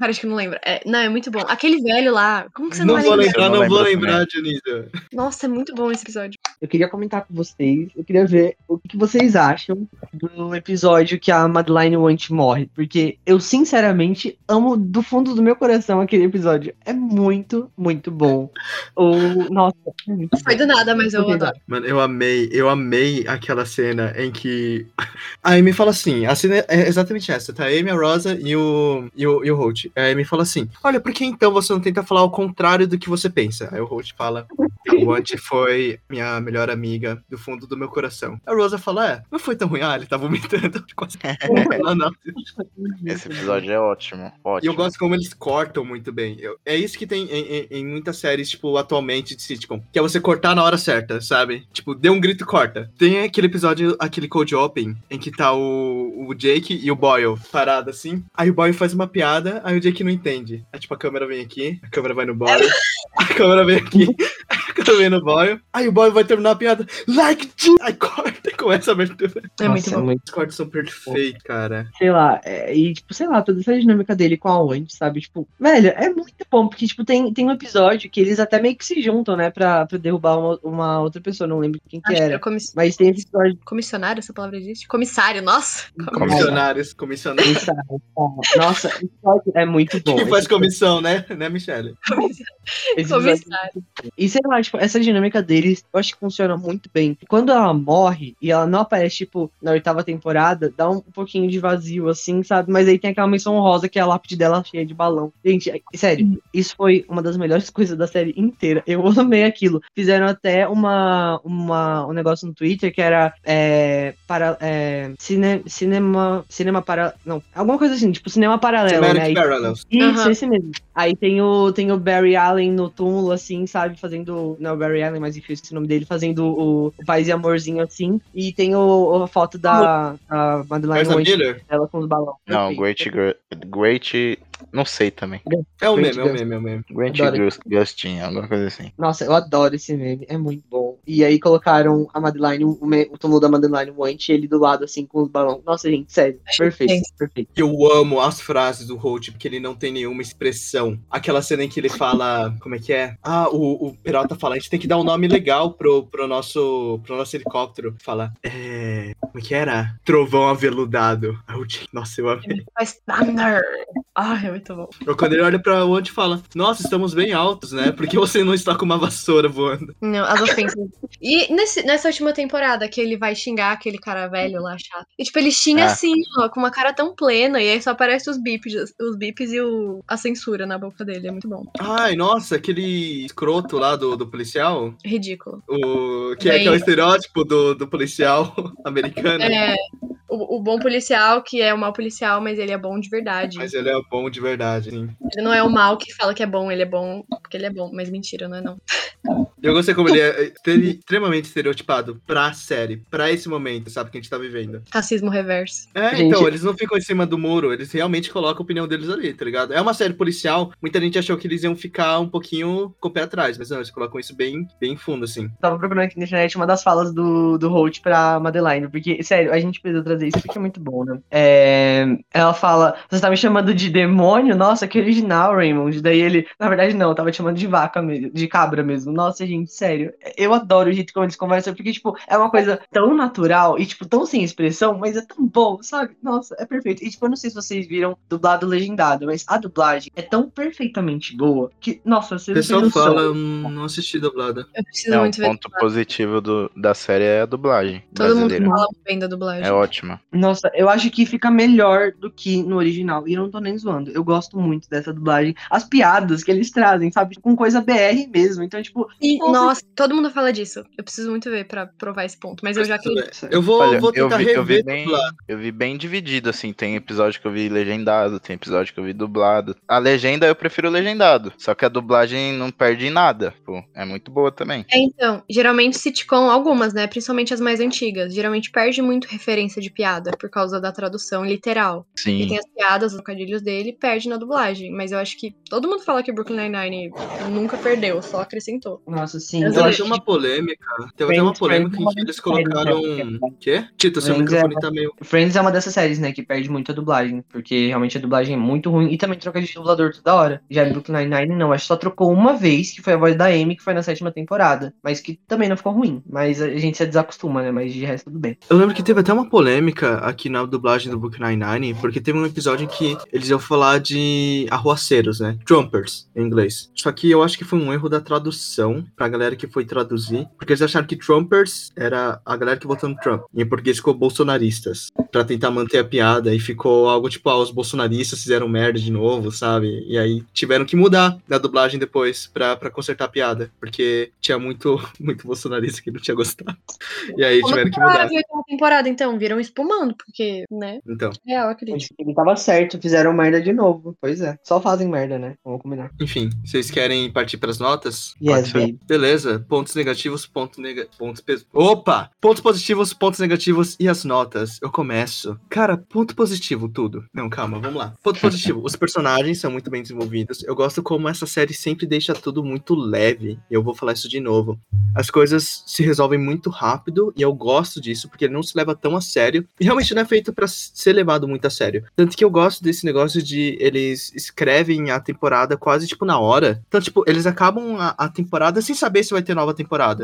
Acho que não lembra. É, não, é muito bom. Aquele velho lá. Como que você não, Não vai lembrar? não, não vou lembro lembrar, Dionísio. Nossa, é muito bom esse episódio. Eu queria comentar com vocês. Eu queria ver o que vocês acham do episódio que a Madeline Want morre. Porque eu, sinceramente, amo do fundo do meu coração aquele episódio. É muito, muito bom. O... Nossa, é muito Foi do nada, mas eu adoro. Mano, eu amei, eu amei aquela cena em que. A Amy fala assim: a cena é exatamente essa, tá? A Amy, a Rosa e o, e o, e o Holt. A Amy fala assim: Olha, por que então você não tenta falar o contrário do que você pensa? Aí o Holt fala: A Want foi minha melhor amiga do fundo do meu coração. A Rosa fala: É, não foi tão ruim. Ah, ele tá vomitando. Esse episódio é ótimo. E Ótimo. eu gosto como eles cortam muito bem. Eu- é isso que tem em, em- em muitas séries, tipo, atualmente de sitcom. Que é você cortar na hora certa, sabe? Tipo, deu um grito, corta. Tem aquele episódio, aquele Cold Open, em que tá o, o Jake e o Boyle parado assim. Aí o Boyle faz uma piada, aí o Jake não entende. Aí, tipo, a câmera vem aqui, a câmera vai no Boyle, a câmera vem aqui, a câmera vem no Boyle. Aí o Boyle vai terminar a piada, like, G-", aí corta. com essa abertura. É muito Nossa, bom. Os cortes são perfeitos, cara. sei lá, é, e, tipo, sei lá, toda essa dinâmica dele com a Wendy, sabe? Tipo, velho, é muito bom, porque, tipo, tem, tem um episódio que eles até meio que se juntam, né, pra, pra derrubar uma, uma outra pessoa, não lembro quem que Acho que era. é comiss- Mas tem episódio. comissionário, essa palavra existe? Comissário, nossa. Comissionários, comissionários. Nossa, esse episódio é muito bom. Quem faz Esse- comissão, né? Né, Michelle? esse Comissário. E sei lá, tipo, essa dinâmica deles, eu acho que funciona muito bem. Quando ela morre e ela não aparece, tipo, na oitava temporada, dá um, pouquinho de vazio, assim, sabe? Mas aí tem aquela menção rosa que é a lápide dela cheia de balão. Gente, é- sério, isso foi uma das melhores coisas da série inteira. Eu amei aquilo. Fizeram até uma, uma, um negócio no Twitter que era é, para, é, cine, cinema. Cinema para. Não, alguma coisa assim, tipo, cinema paralelo, né? Cinematic Aí- Parallels. isso, Aham. esse mesmo. Aí tem o, tem o Barry Allen no túmulo, assim, sabe? Fazendo. Não é o Barry Allen, mas enfim, o nome dele, fazendo o, o Paz e Amorzinho, assim. E tem o, a foto da a Madeline Miller? ela com os balões. Não. Great, Gr- Great. Não sei também. É o Great meme, é o meme, é o meme. Great Gustin, alguma coisa assim. Nossa, eu adoro esse meme, é muito bom. E aí colocaram a Madeline, o, me- o túmulo da Madeline Wentz, ele do lado, assim, com os balões. Nossa, gente, sério, perfeito, perfeito. Eu amo as frases do Holt, porque ele não tem nenhuma expressão. Aquela cena em que ele fala. Como é que é? Ah, o, o Peralta fala: a gente tem que dar um nome legal pro, pro, nosso, pro nosso helicóptero. Fala: É. Como é que era? Trovão aveludado. Holt, Nossa, eu amei. Faz Thunder. Ah, é muito bom. Ou quando ele olha pra onde e fala: Nossa, estamos bem altos, né? Por que você não está com uma vassoura voando? Não, as ofensas. E nesse- nessa última temporada, que ele vai xingar aquele cara velho lá, chato. E, tipo, ele xinga Ah. assim, ó, com uma cara tão plena, e aí só aparece os bips, os bips e o, a censura na boca dele. É muito bom. Ai, nossa, aquele escroto lá do, do policial. Ridículo. O, que, é, que é o estereótipo do, do policial americano. É. O, o bom policial, que é o mau policial, mas ele é bom de verdade. Mas ele é bom de verdade, sim. Ele não é o mal que fala que é bom, ele é bom porque ele é bom. Mas mentira, não é não. Eu gostei como ele é estere- extremamente estereotipado pra série, pra esse momento, sabe, que a gente tá vivendo. Racismo reverso. É, Gente- então, eles não ficam em cima do muro, eles realmente colocam a opinião deles ali, tá ligado? É uma série policial, muita gente achou que eles iam ficar um pouquinho com o pé atrás, mas não, eles colocam isso bem, bem fundo, assim. Tava procurando aqui na internet uma das falas do, do Holt pra Madeline, porque, sério, a gente precisa trazer isso porque é muito bom, né? É, ela fala, você tá me chamando de demônio? Nossa, que original, Raymond. Daí ele, na verdade, não, eu tava te chamando de vaca mesmo, de cabra mesmo. Nossa, gente, sério. Eu adoro o jeito como eles conversam, porque, tipo, é uma coisa tão natural e, tipo, tão sem expressão, mas é tão bom, sabe? Nossa, é perfeito. E, tipo, eu não sei se vocês viram dublado legendado, mas a dublagem é tão perfeitamente boa que, nossa, você O não pessoal noção. fala, eu não assisti dublada. Eu preciso É, um muito ver. ponto positivo do- da série é a dublagem Todo mundo brasileira. fala muito bem da dublagem. É ótima. Nossa, eu acho que fica melhor do que no original. E eu não tô nem zoando. Eu gosto muito dessa dublagem. As piadas que eles trazem, sabe? Com coisa BR mesmo. Então, tipo. E, Nossa. nossa, todo mundo fala disso. Eu preciso muito ver pra provar esse ponto. Mas eu já acredito. Eu vou, Olha, vou eu tentar vi, eu vi bem, eu vi bem dividido, assim. Tem episódio que eu vi legendado, tem episódio que eu vi dublado. A legenda eu prefiro legendado. Só que a dublagem não perde em nada. Pô, é muito boa também. É, então, geralmente sitcom, algumas, né? Principalmente as mais antigas, geralmente perde muito referência de piada por causa da tradução literal. E Sim. tem as piadas, os trocadilhos dele, perde na dublagem. Mas eu acho que todo mundo fala que Brooklyn Nine-Nine nunca perdeu, só acrescentou. Nossa, sim. Eu Eu uma polêmica. Teve até uma Friends, polêmica em Friends que eles é colocaram. séries, né? Quê? Tito, seu Friends microfone é- tá meio. Friends é uma dessas séries, né? Que perde muito a dublagem. Porque realmente a dublagem é muito ruim. E também troca de dublador toda hora. Já em Brooklyn Nine-Nine, não. Acho que só trocou uma vez, que foi a voz da Amy, que foi na sétima temporada. Mas que também não ficou ruim. Mas a gente se desacostuma, né? Mas de resto, tudo bem. Eu lembro que teve até uma polêmica aqui na dublagem do Book Nine-Nine, porque teve um episódio em que eles iam falar de arruaceiros, né? Trumpers, em inglês. Só que eu acho que foi um erro da tradução pra galera que foi traduzir, porque eles acharam que Trumpers era a galera que votou no Trump. E em português ficou bolsonaristas, Pra tentar manter a piada. E ficou algo tipo, ah, os bolsonaristas fizeram merda de novo, sabe? E aí tiveram que mudar na dublagem depois pra, pra consertar a piada, porque tinha muito, muito bolsonarista que não tinha gostado. E aí Como tiveram que Ah, mudar. a última temporada, então? Viram, pro mando, porque, né? Então, Real a crítica. Acho que Ele tava certo, fizeram merda de novo. Pois é. Só fazem merda, né? Vamos combinar. enfim, vocês querem partir pras notas? Yes. Beleza, pontos negativos, ponto nega... pontos pes- Opa! Pontos positivos, pontos negativos e as notas. Eu começo. Cara, ponto positivo, tudo. Não, calma, vamos lá. Ponto positivo, os personagens são muito bem desenvolvidos. Eu gosto como essa série sempre deixa tudo muito leve. Eu vou falar isso de novo. As coisas se resolvem muito rápido e eu gosto disso porque ele não se leva tão a sério. E realmente não é feito pra ser levado muito a sério. Tanto que eu gosto desse negócio de eles escrevem a temporada quase tipo na hora. Então, tipo, eles acabam a, a temporada sem saber se vai ter nova temporada.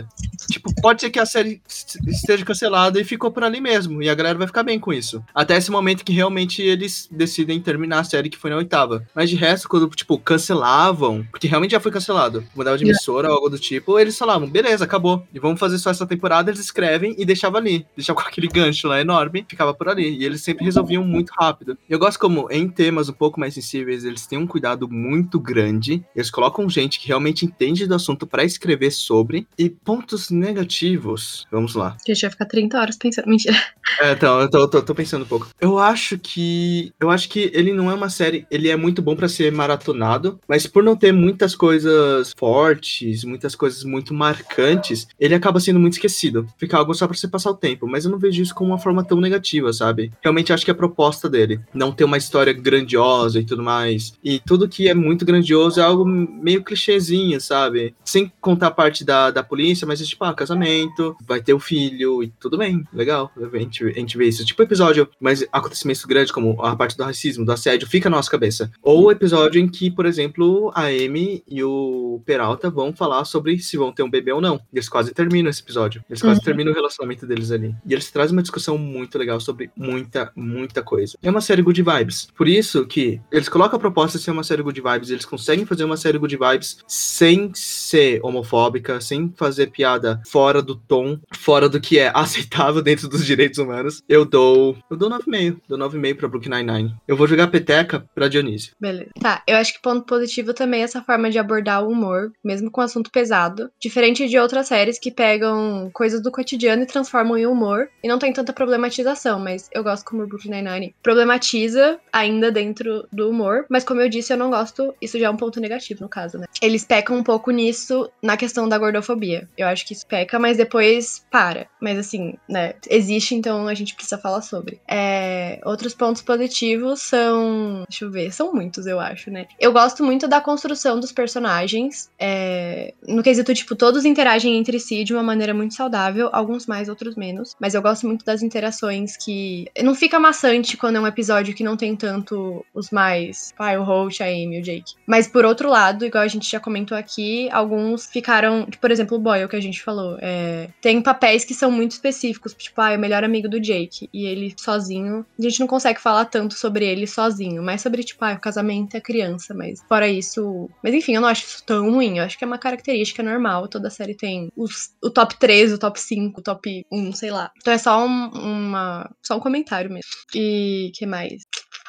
Tipo, pode ser que a série est- esteja cancelada e ficou por ali mesmo. E a galera vai ficar bem com isso. Até esse momento que realmente eles decidem terminar a série que foi na oitava. Mas de resto, quando, tipo, cancelavam, porque realmente já foi cancelado, mudava de emissora ou algo do tipo, eles falavam, beleza, acabou. E vamos fazer só essa temporada, eles escrevem e deixavam ali. Deixavam com aquele gancho lá enorme, ficava por ali. E eles sempre resolviam muito rápido. Eu gosto como, em temas um pouco mais sensíveis, eles têm um cuidado muito grande. Eles colocam gente que realmente entende do assunto pra escrever sobre. E pontos negativos. Vamos lá. A gente vai ficar 30 horas pensando. Mentira. É, então, eu tô, tô- tô pensando um pouco. Eu acho que. Eu acho que ele não é uma série. Ele é muito bom pra ser maratonado, mas por não ter muitas coisas fortes, muitas coisas muito marcantes, ele acaba sendo muito esquecido. Fica algo só pra você passar o tempo. Mas eu não vejo isso como uma forma tão negativa, sabe? Realmente acho que é a proposta dele. Não ter uma história grandiosa e tudo mais. E tudo que é muito grandioso é algo meio clichêzinho, sabe? Sem contar a parte da, da polícia, mas é tipo, ah, casamento, vai ter o filho e tudo bem, legal. A gente, a gente vê isso. Tipo episódio, mas acontecimentos grandes, como a parte do racismo, do assédio, fica na nossa cabeça. Ou episódio em que, por exemplo, a Amy e o Peralta vão falar sobre se vão ter um bebê ou não. Eles quase terminam esse episódio. Eles quase Uhum. terminam o relacionamento deles ali. E eles trazem uma discussão muito legal sobre muita, muita coisa. É uma série good vibes. Por isso que eles colocam a proposta de ser uma série good vibes, eles conseguem fazer uma série good vibes sem ser homofóbica, sem fazer piada fora do tom, fora do que é aceitável dentro dos direitos humanos. Eu dou, eu dou 9,5, dou 9,5 pra Brooklyn Nine-Nine. Eu vou jogar peteca pra Dionísio. Beleza. Tá, eu acho que ponto positivo também é essa forma de abordar o humor, mesmo com assunto pesado. Diferente de outras séries que pegam coisas do cotidiano e transformam em humor. E não tem tanta problematização, mas eu gosto como o Brooklyn Nine-Nine problematiza ainda dentro do humor. Mas como eu disse, eu não gosto. Isso já é um ponto negativo, no caso, né? Eles pecam um pouco nisso na questão da gordofobia. Eu acho que isso peca, mas depois para. Mas assim, né? Existe, então a gente precisa falar sobre. É, outros pontos positivos são. Deixa eu ver, são muitos, eu acho, né? Eu gosto muito da construção dos personagens. é, no quesito, tipo, todos interagem entre si de uma maneira muito saudável, alguns mais, outros menos. Mas eu gosto muito das interações que. Não fica maçante quando é um episódio que não tem tanto os mais. Pai, o Holt, a Amy, o Jake. Mas por outro lado, igual a gente já comentou aqui, alguns ficaram. Por exemplo, o Boyle, que a gente falou. é, tem papéis que são muito específicos. Tipo, ah, é o melhor amigo do Jake. E ele sozinho. A gente não consegue falar tanto sobre ele sozinho. Mas sobre, tipo, ah, o casamento é criança. Mas fora isso. Mas enfim, eu não acho isso tão ruim. Eu acho que é uma característica normal. Toda série tem os- o top 3, o top 5, o top 1, sei lá. Então é só um, uma. Só um comentário mesmo. E que mais?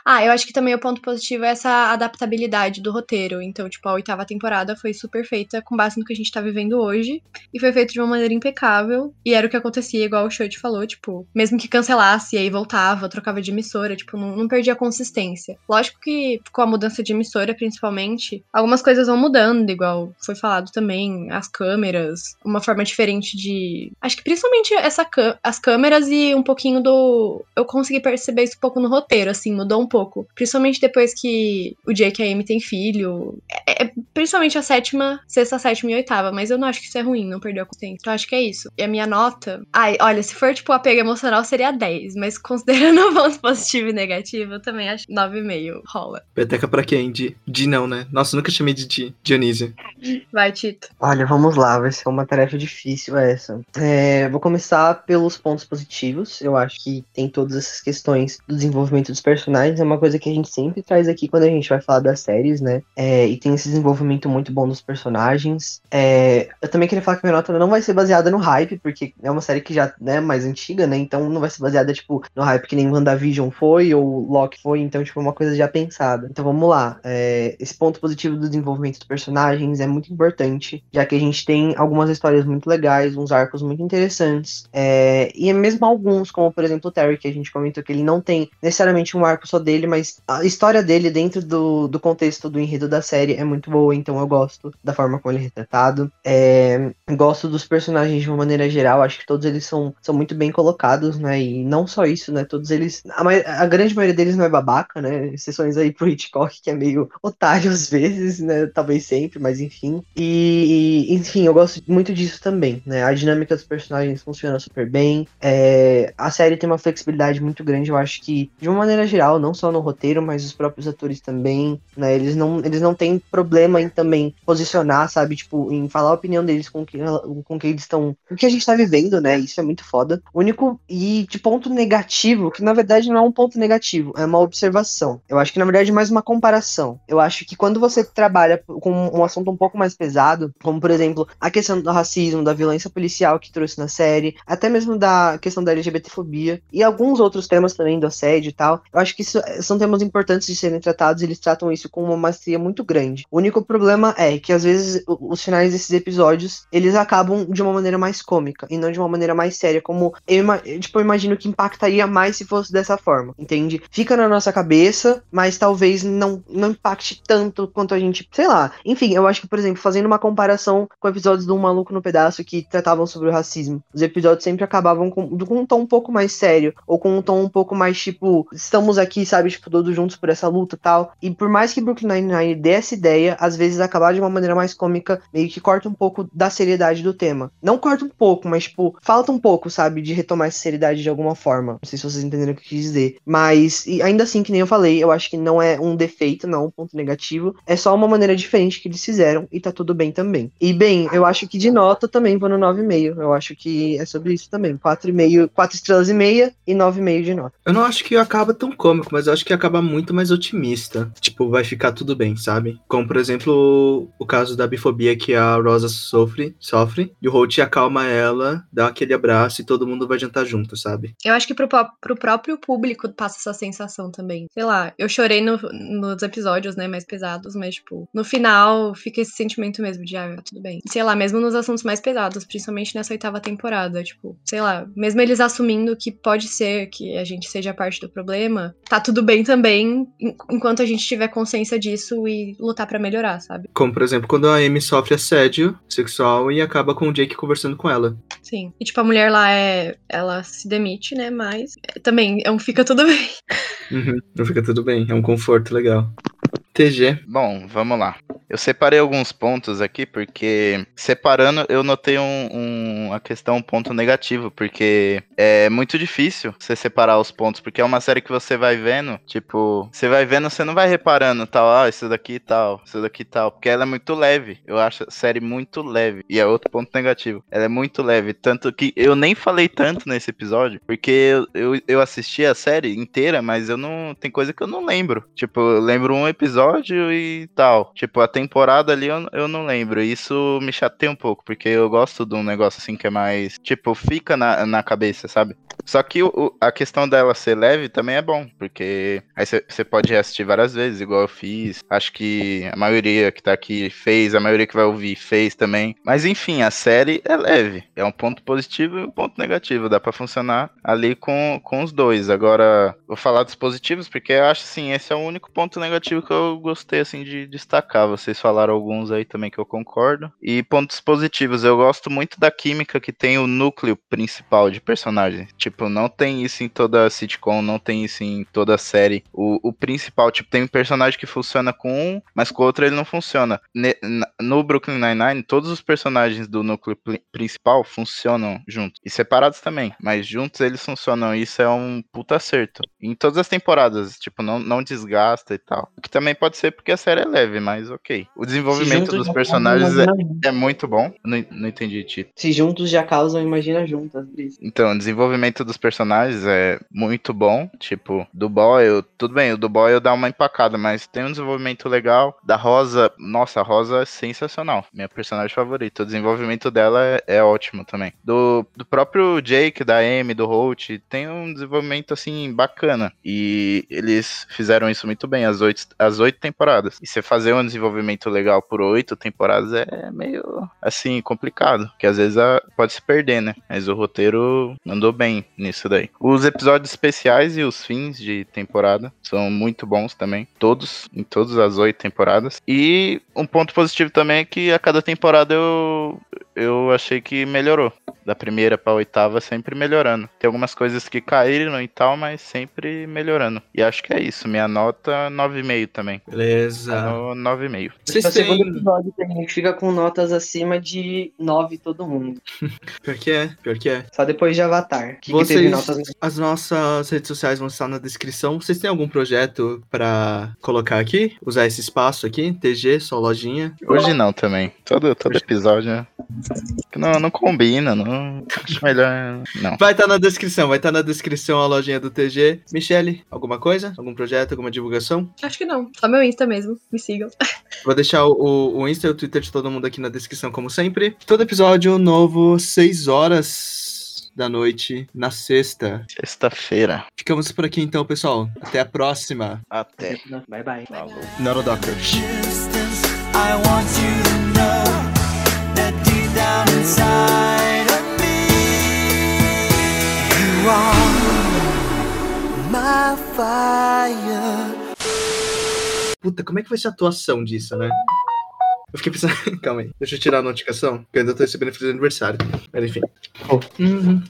Ah, eu acho que também o ponto positivo é essa adaptabilidade do roteiro. Então, tipo, a oitava temporada foi super feita com base no que a gente tá vivendo hoje. E foi feito de uma maneira impecável. E era o que acontecia, igual o Shout falou, tipo, mesmo que cancelasse, e aí voltava, trocava de emissora, tipo, não, não perdia a consistência. Lógico que com a mudança de emissora, principalmente, algumas coisas vão mudando, igual foi falado também, as câmeras, uma forma diferente de. Acho que principalmente essa as câmeras e um pouquinho do. Eu consegui perceber isso um pouco no roteiro, assim, mudou um pouco. Principalmente depois que o Jake e a Amy têm filho. É, é- principalmente a sétima, sexta, sétima e oitava, mas eu não acho que isso é ruim, não perdeu a consciência. Então acho que é isso. E a minha nota. Ai, olha, se for tipo apego emocional, seria 10, mas considerando o ponto positivo e negativo, eu também acho 9,5 rola. Peteca pra quem? De, de não, né? Nossa, eu nunca chamei de, de Dionísio. Vai, Tito. Olha, vamos lá, vai ser uma tarefa difícil essa. É, vou começar pelos pontos positivos. Eu acho que tem todas essas questões do desenvolvimento dos personagens. É uma coisa que a gente sempre traz aqui quando a gente vai falar das séries, né? É, e tem esse desenvolvimento muito bom dos personagens. É, eu também queria falar que minha nota não vai ser baseada no hype, porque é uma série que já é mais antiga, né? Então não vai ser baseada, tipo, no hype que nem WandaVision foi ou Loki foi. Então, tipo, é uma coisa já pensada. Então vamos lá. É, esse ponto positivo do desenvolvimento dos personagens é muito importante, já que a gente tem algumas histórias muito legais, uns arcos muito interessantes, é, e mesmo alguns, como por exemplo o Terry, que a gente comentou que ele não tem necessariamente um arco só dele, mas a história dele dentro do, do contexto do enredo da série é muito boa, então eu gosto da forma como ele é retratado. É, gosto dos personagens de uma maneira geral, acho que todos eles são, são muito bem colocados, né? E não só isso, né? Todos eles. A, a grande maioria deles não é babaca, né? Exceções aí pro Hitchcock, que é meio otário às vezes, né? Talvez sempre, mas enfim. E, e enfim, eu gosto muito disso também, né? A dinâmica dos personagens funciona super bem. É, a série tem uma flexibilidade muito grande, eu acho que, de uma maneira geral, não só no roteiro, mas os próprios atores também, né? Eles não, eles não têm problema em também posicionar, sabe? Tipo, em falar a opinião deles com que, com que eles estão. O que a gente tá vivendo, né? Isso é muito foda. O único. E de ponto negativo, que na verdade não é um ponto negativo, é uma observação. Eu acho que na verdade é mais uma comparação. Eu acho que quando você trabalha com um assunto um pouco mais pesado, como por exemplo a questão do racismo, da violência policial que trouxe na série, até mesmo da questão da LGBTfobia e alguns outros temas também do assédio e tal, eu acho que isso são temas importantes de serem tratados eles tratam isso com uma maestria muito grande. O único problema é que às vezes os finais desses episódios eles acabam de uma maneira mais cômica e não de uma maneira mais séria, como eu, tipo, eu imagino que impactaria mais se fosse dessa forma, entende? Fica na nossa cabeça, mas talvez não, não impacte tanto quanto a gente, sei lá. Enfim, eu acho que, por exemplo, fazendo uma comparação com episódios do Um Maluco no Pedaço que tratavam sobre o racismo, os episódios sempre acabavam com, com um tom um pouco mais sério, ou com um tom um pouco mais tipo, estamos aqui, sabe, tipo, todos juntos por essa luta tal. E por mais que Brooklyn Nine-Nine dê essa ideia, às vezes acabar de uma maneira mais cômica, meio que corta um pouco da seriedade do tema. Não corta um pouco, mas, tipo, falta um pouco, sabe, de retomar essa seriedade de alguma forma. Não sei se vocês entenderam o que eu quis dizer. Mas, ainda assim, que nem eu falei, eu acho que não é um defeito, não é um ponto negativo. É só uma maneira diferente que eles fizeram e tá tudo bem também. E, bem, eu acho que de nota também vou no 9,5. Eu acho que é sobre isso também. 4,5, 4 estrelas e meia e 9,5 de nota. Eu não acho que acaba tão cômico, mas eu acho que acaba muito mais otimista. Tipo, vai ficar tudo bem, sabe? Como, por exemplo, o caso da bifobia que a Rosa sofre, sofre e o Holt acalma ela, dá aquele abraço e todo mundo vai jantar junto, sabe? Eu acho que pro, pro próprio público passa essa sensação também. Sei lá, eu chorei no, nos episódios, né, mais pesados, mas, tipo, no final fica esse sentimento mesmo de, ah, tudo bem. Sei lá, mesmo nos assuntos mais pesados, principalmente nessa oitava temporada, tipo, sei lá, mesmo eles assumindo que pode ser que a gente seja parte do problema, tá tudo bem também, enquanto a gente tiver consciência disso e lutar para melhorar, sabe? Como, por exemplo, quando a Amy sofre assédio sexual e acaba com o Jake conversando com ela. Sim. E, tipo, a mulher lá é. Ela se demite, né? Mas também é um fica tudo bem. Uhum, não fica tudo bem. É um conforto legal. TG. Bom, vamos lá. Eu separei alguns pontos aqui, porque separando eu notei um, um, uma questão, um ponto negativo, porque é muito difícil você separar os pontos, porque é uma série que você vai vendo, tipo, você vai vendo, você não vai reparando tal, ah, isso daqui tal, isso daqui tal, porque ela é muito leve. Eu acho a série muito leve. E é outro ponto negativo. Ela é muito leve. Tanto que eu nem falei tanto nesse episódio, porque eu, eu, eu assisti a série inteira, mas eu não. Tem coisa que eu não lembro. Tipo, eu lembro um episódio e tal. Tipo, a temporada ali eu, eu não lembro. Isso me chateia um pouco, porque eu gosto de um negócio assim que é mais. Tipo, fica na, na cabeça, sabe? Só que o, a questão dela ser leve também é bom, porque aí você pode assistir várias vezes, igual eu fiz. Acho que a maioria que tá aqui fez, a maioria que vai ouvir fez também. Mas enfim, a série é leve. É um ponto positivo e um ponto negativo. Dá para funcionar ali com, com os dois. Agora, vou falar dos positivos, porque eu acho assim, esse é o único ponto negativo que eu gostei assim de destacar. Vocês falaram alguns aí também que eu concordo. E pontos positivos, eu gosto muito da química que tem o núcleo principal de personagens. Tipo, não tem isso em toda sitcom, não tem isso em toda série. O, o principal, tipo, tem um personagem que funciona com um, mas com o outro ele não funciona. Ne, no Brooklyn Nine-Nine, todos os personagens do núcleo principal funcionam juntos. E separados também, mas juntos eles funcionam. Isso é um puta acerto. Em todas as temporadas, tipo, não, não desgasta e tal. O que também pode ser porque a série é leve, mas ok. O desenvolvimento dos personagens é, é, muito bom. Não, não entendi, Tito. Se juntos já causam, imagina juntas. Então, o desenvolvimento desenvolvimento dos personagens é muito bom. Tipo, do Boyle, tudo bem, o do Boyle dá uma empacada, mas tem um desenvolvimento legal. Da Rosa, nossa, a Rosa é sensacional. Minha personagem favorita. O desenvolvimento dela é, é ótimo também. Do, do próprio Jake, da Amy, do Holt, tem um desenvolvimento assim bacana. E eles fizeram isso muito bem, as oito, as oito temporadas. E você fazer um desenvolvimento legal por oito temporadas é meio assim, complicado. Que às vezes a, pode se perder, né? Mas o roteiro andou bem nisso daí. Os episódios especiais e os fins de temporada são muito bons também. Todos, em todas as oito temporadas. E um ponto positivo também é que a cada temporada eu, eu achei que melhorou. Da primeira pra oitava, sempre melhorando. Tem algumas coisas que caíram e tal, mas sempre melhorando. E acho que é isso. Minha nota 9,5 também. Beleza. Tá no 9,5. Vocês Esse é o segundo têm. episódio que a gente fica com notas acima de 9 todo mundo. Pior que é, pior que é. Só depois de Avatar. Que, que Vocês- teve notas As nossas redes sociais vão estar na descrição. Vocês têm algum projeto pra colocar aqui? Usar esse espaço aqui? TG, só lojinha. Hoje não também. Todo, todo episódio. né? Não, não combina, não. Acho melhor. Não. Vai estar na descrição, vai estar na descrição a lojinha do TG. Michele, alguma coisa? Algum projeto, alguma divulgação? Acho que não. Só meu Insta mesmo. Me sigam. Vou deixar o, o Insta e o Twitter de todo mundo aqui na descrição, como sempre. Todo episódio novo, 6 horas da noite, na sexta. Sexta-feira. Ficamos por aqui então, pessoal. Até a próxima. Até. Bye bye. Falou. Neurodocker. I want you to know that deep down inside of me, you are my fire. Puta, como é que vai ser a atuação disso, né? Eu fiquei pensando. Calma aí. Deixa eu tirar a notificação, porque eu ainda tô recebendo feliz aniversário. Mas enfim. Oh. Uhum.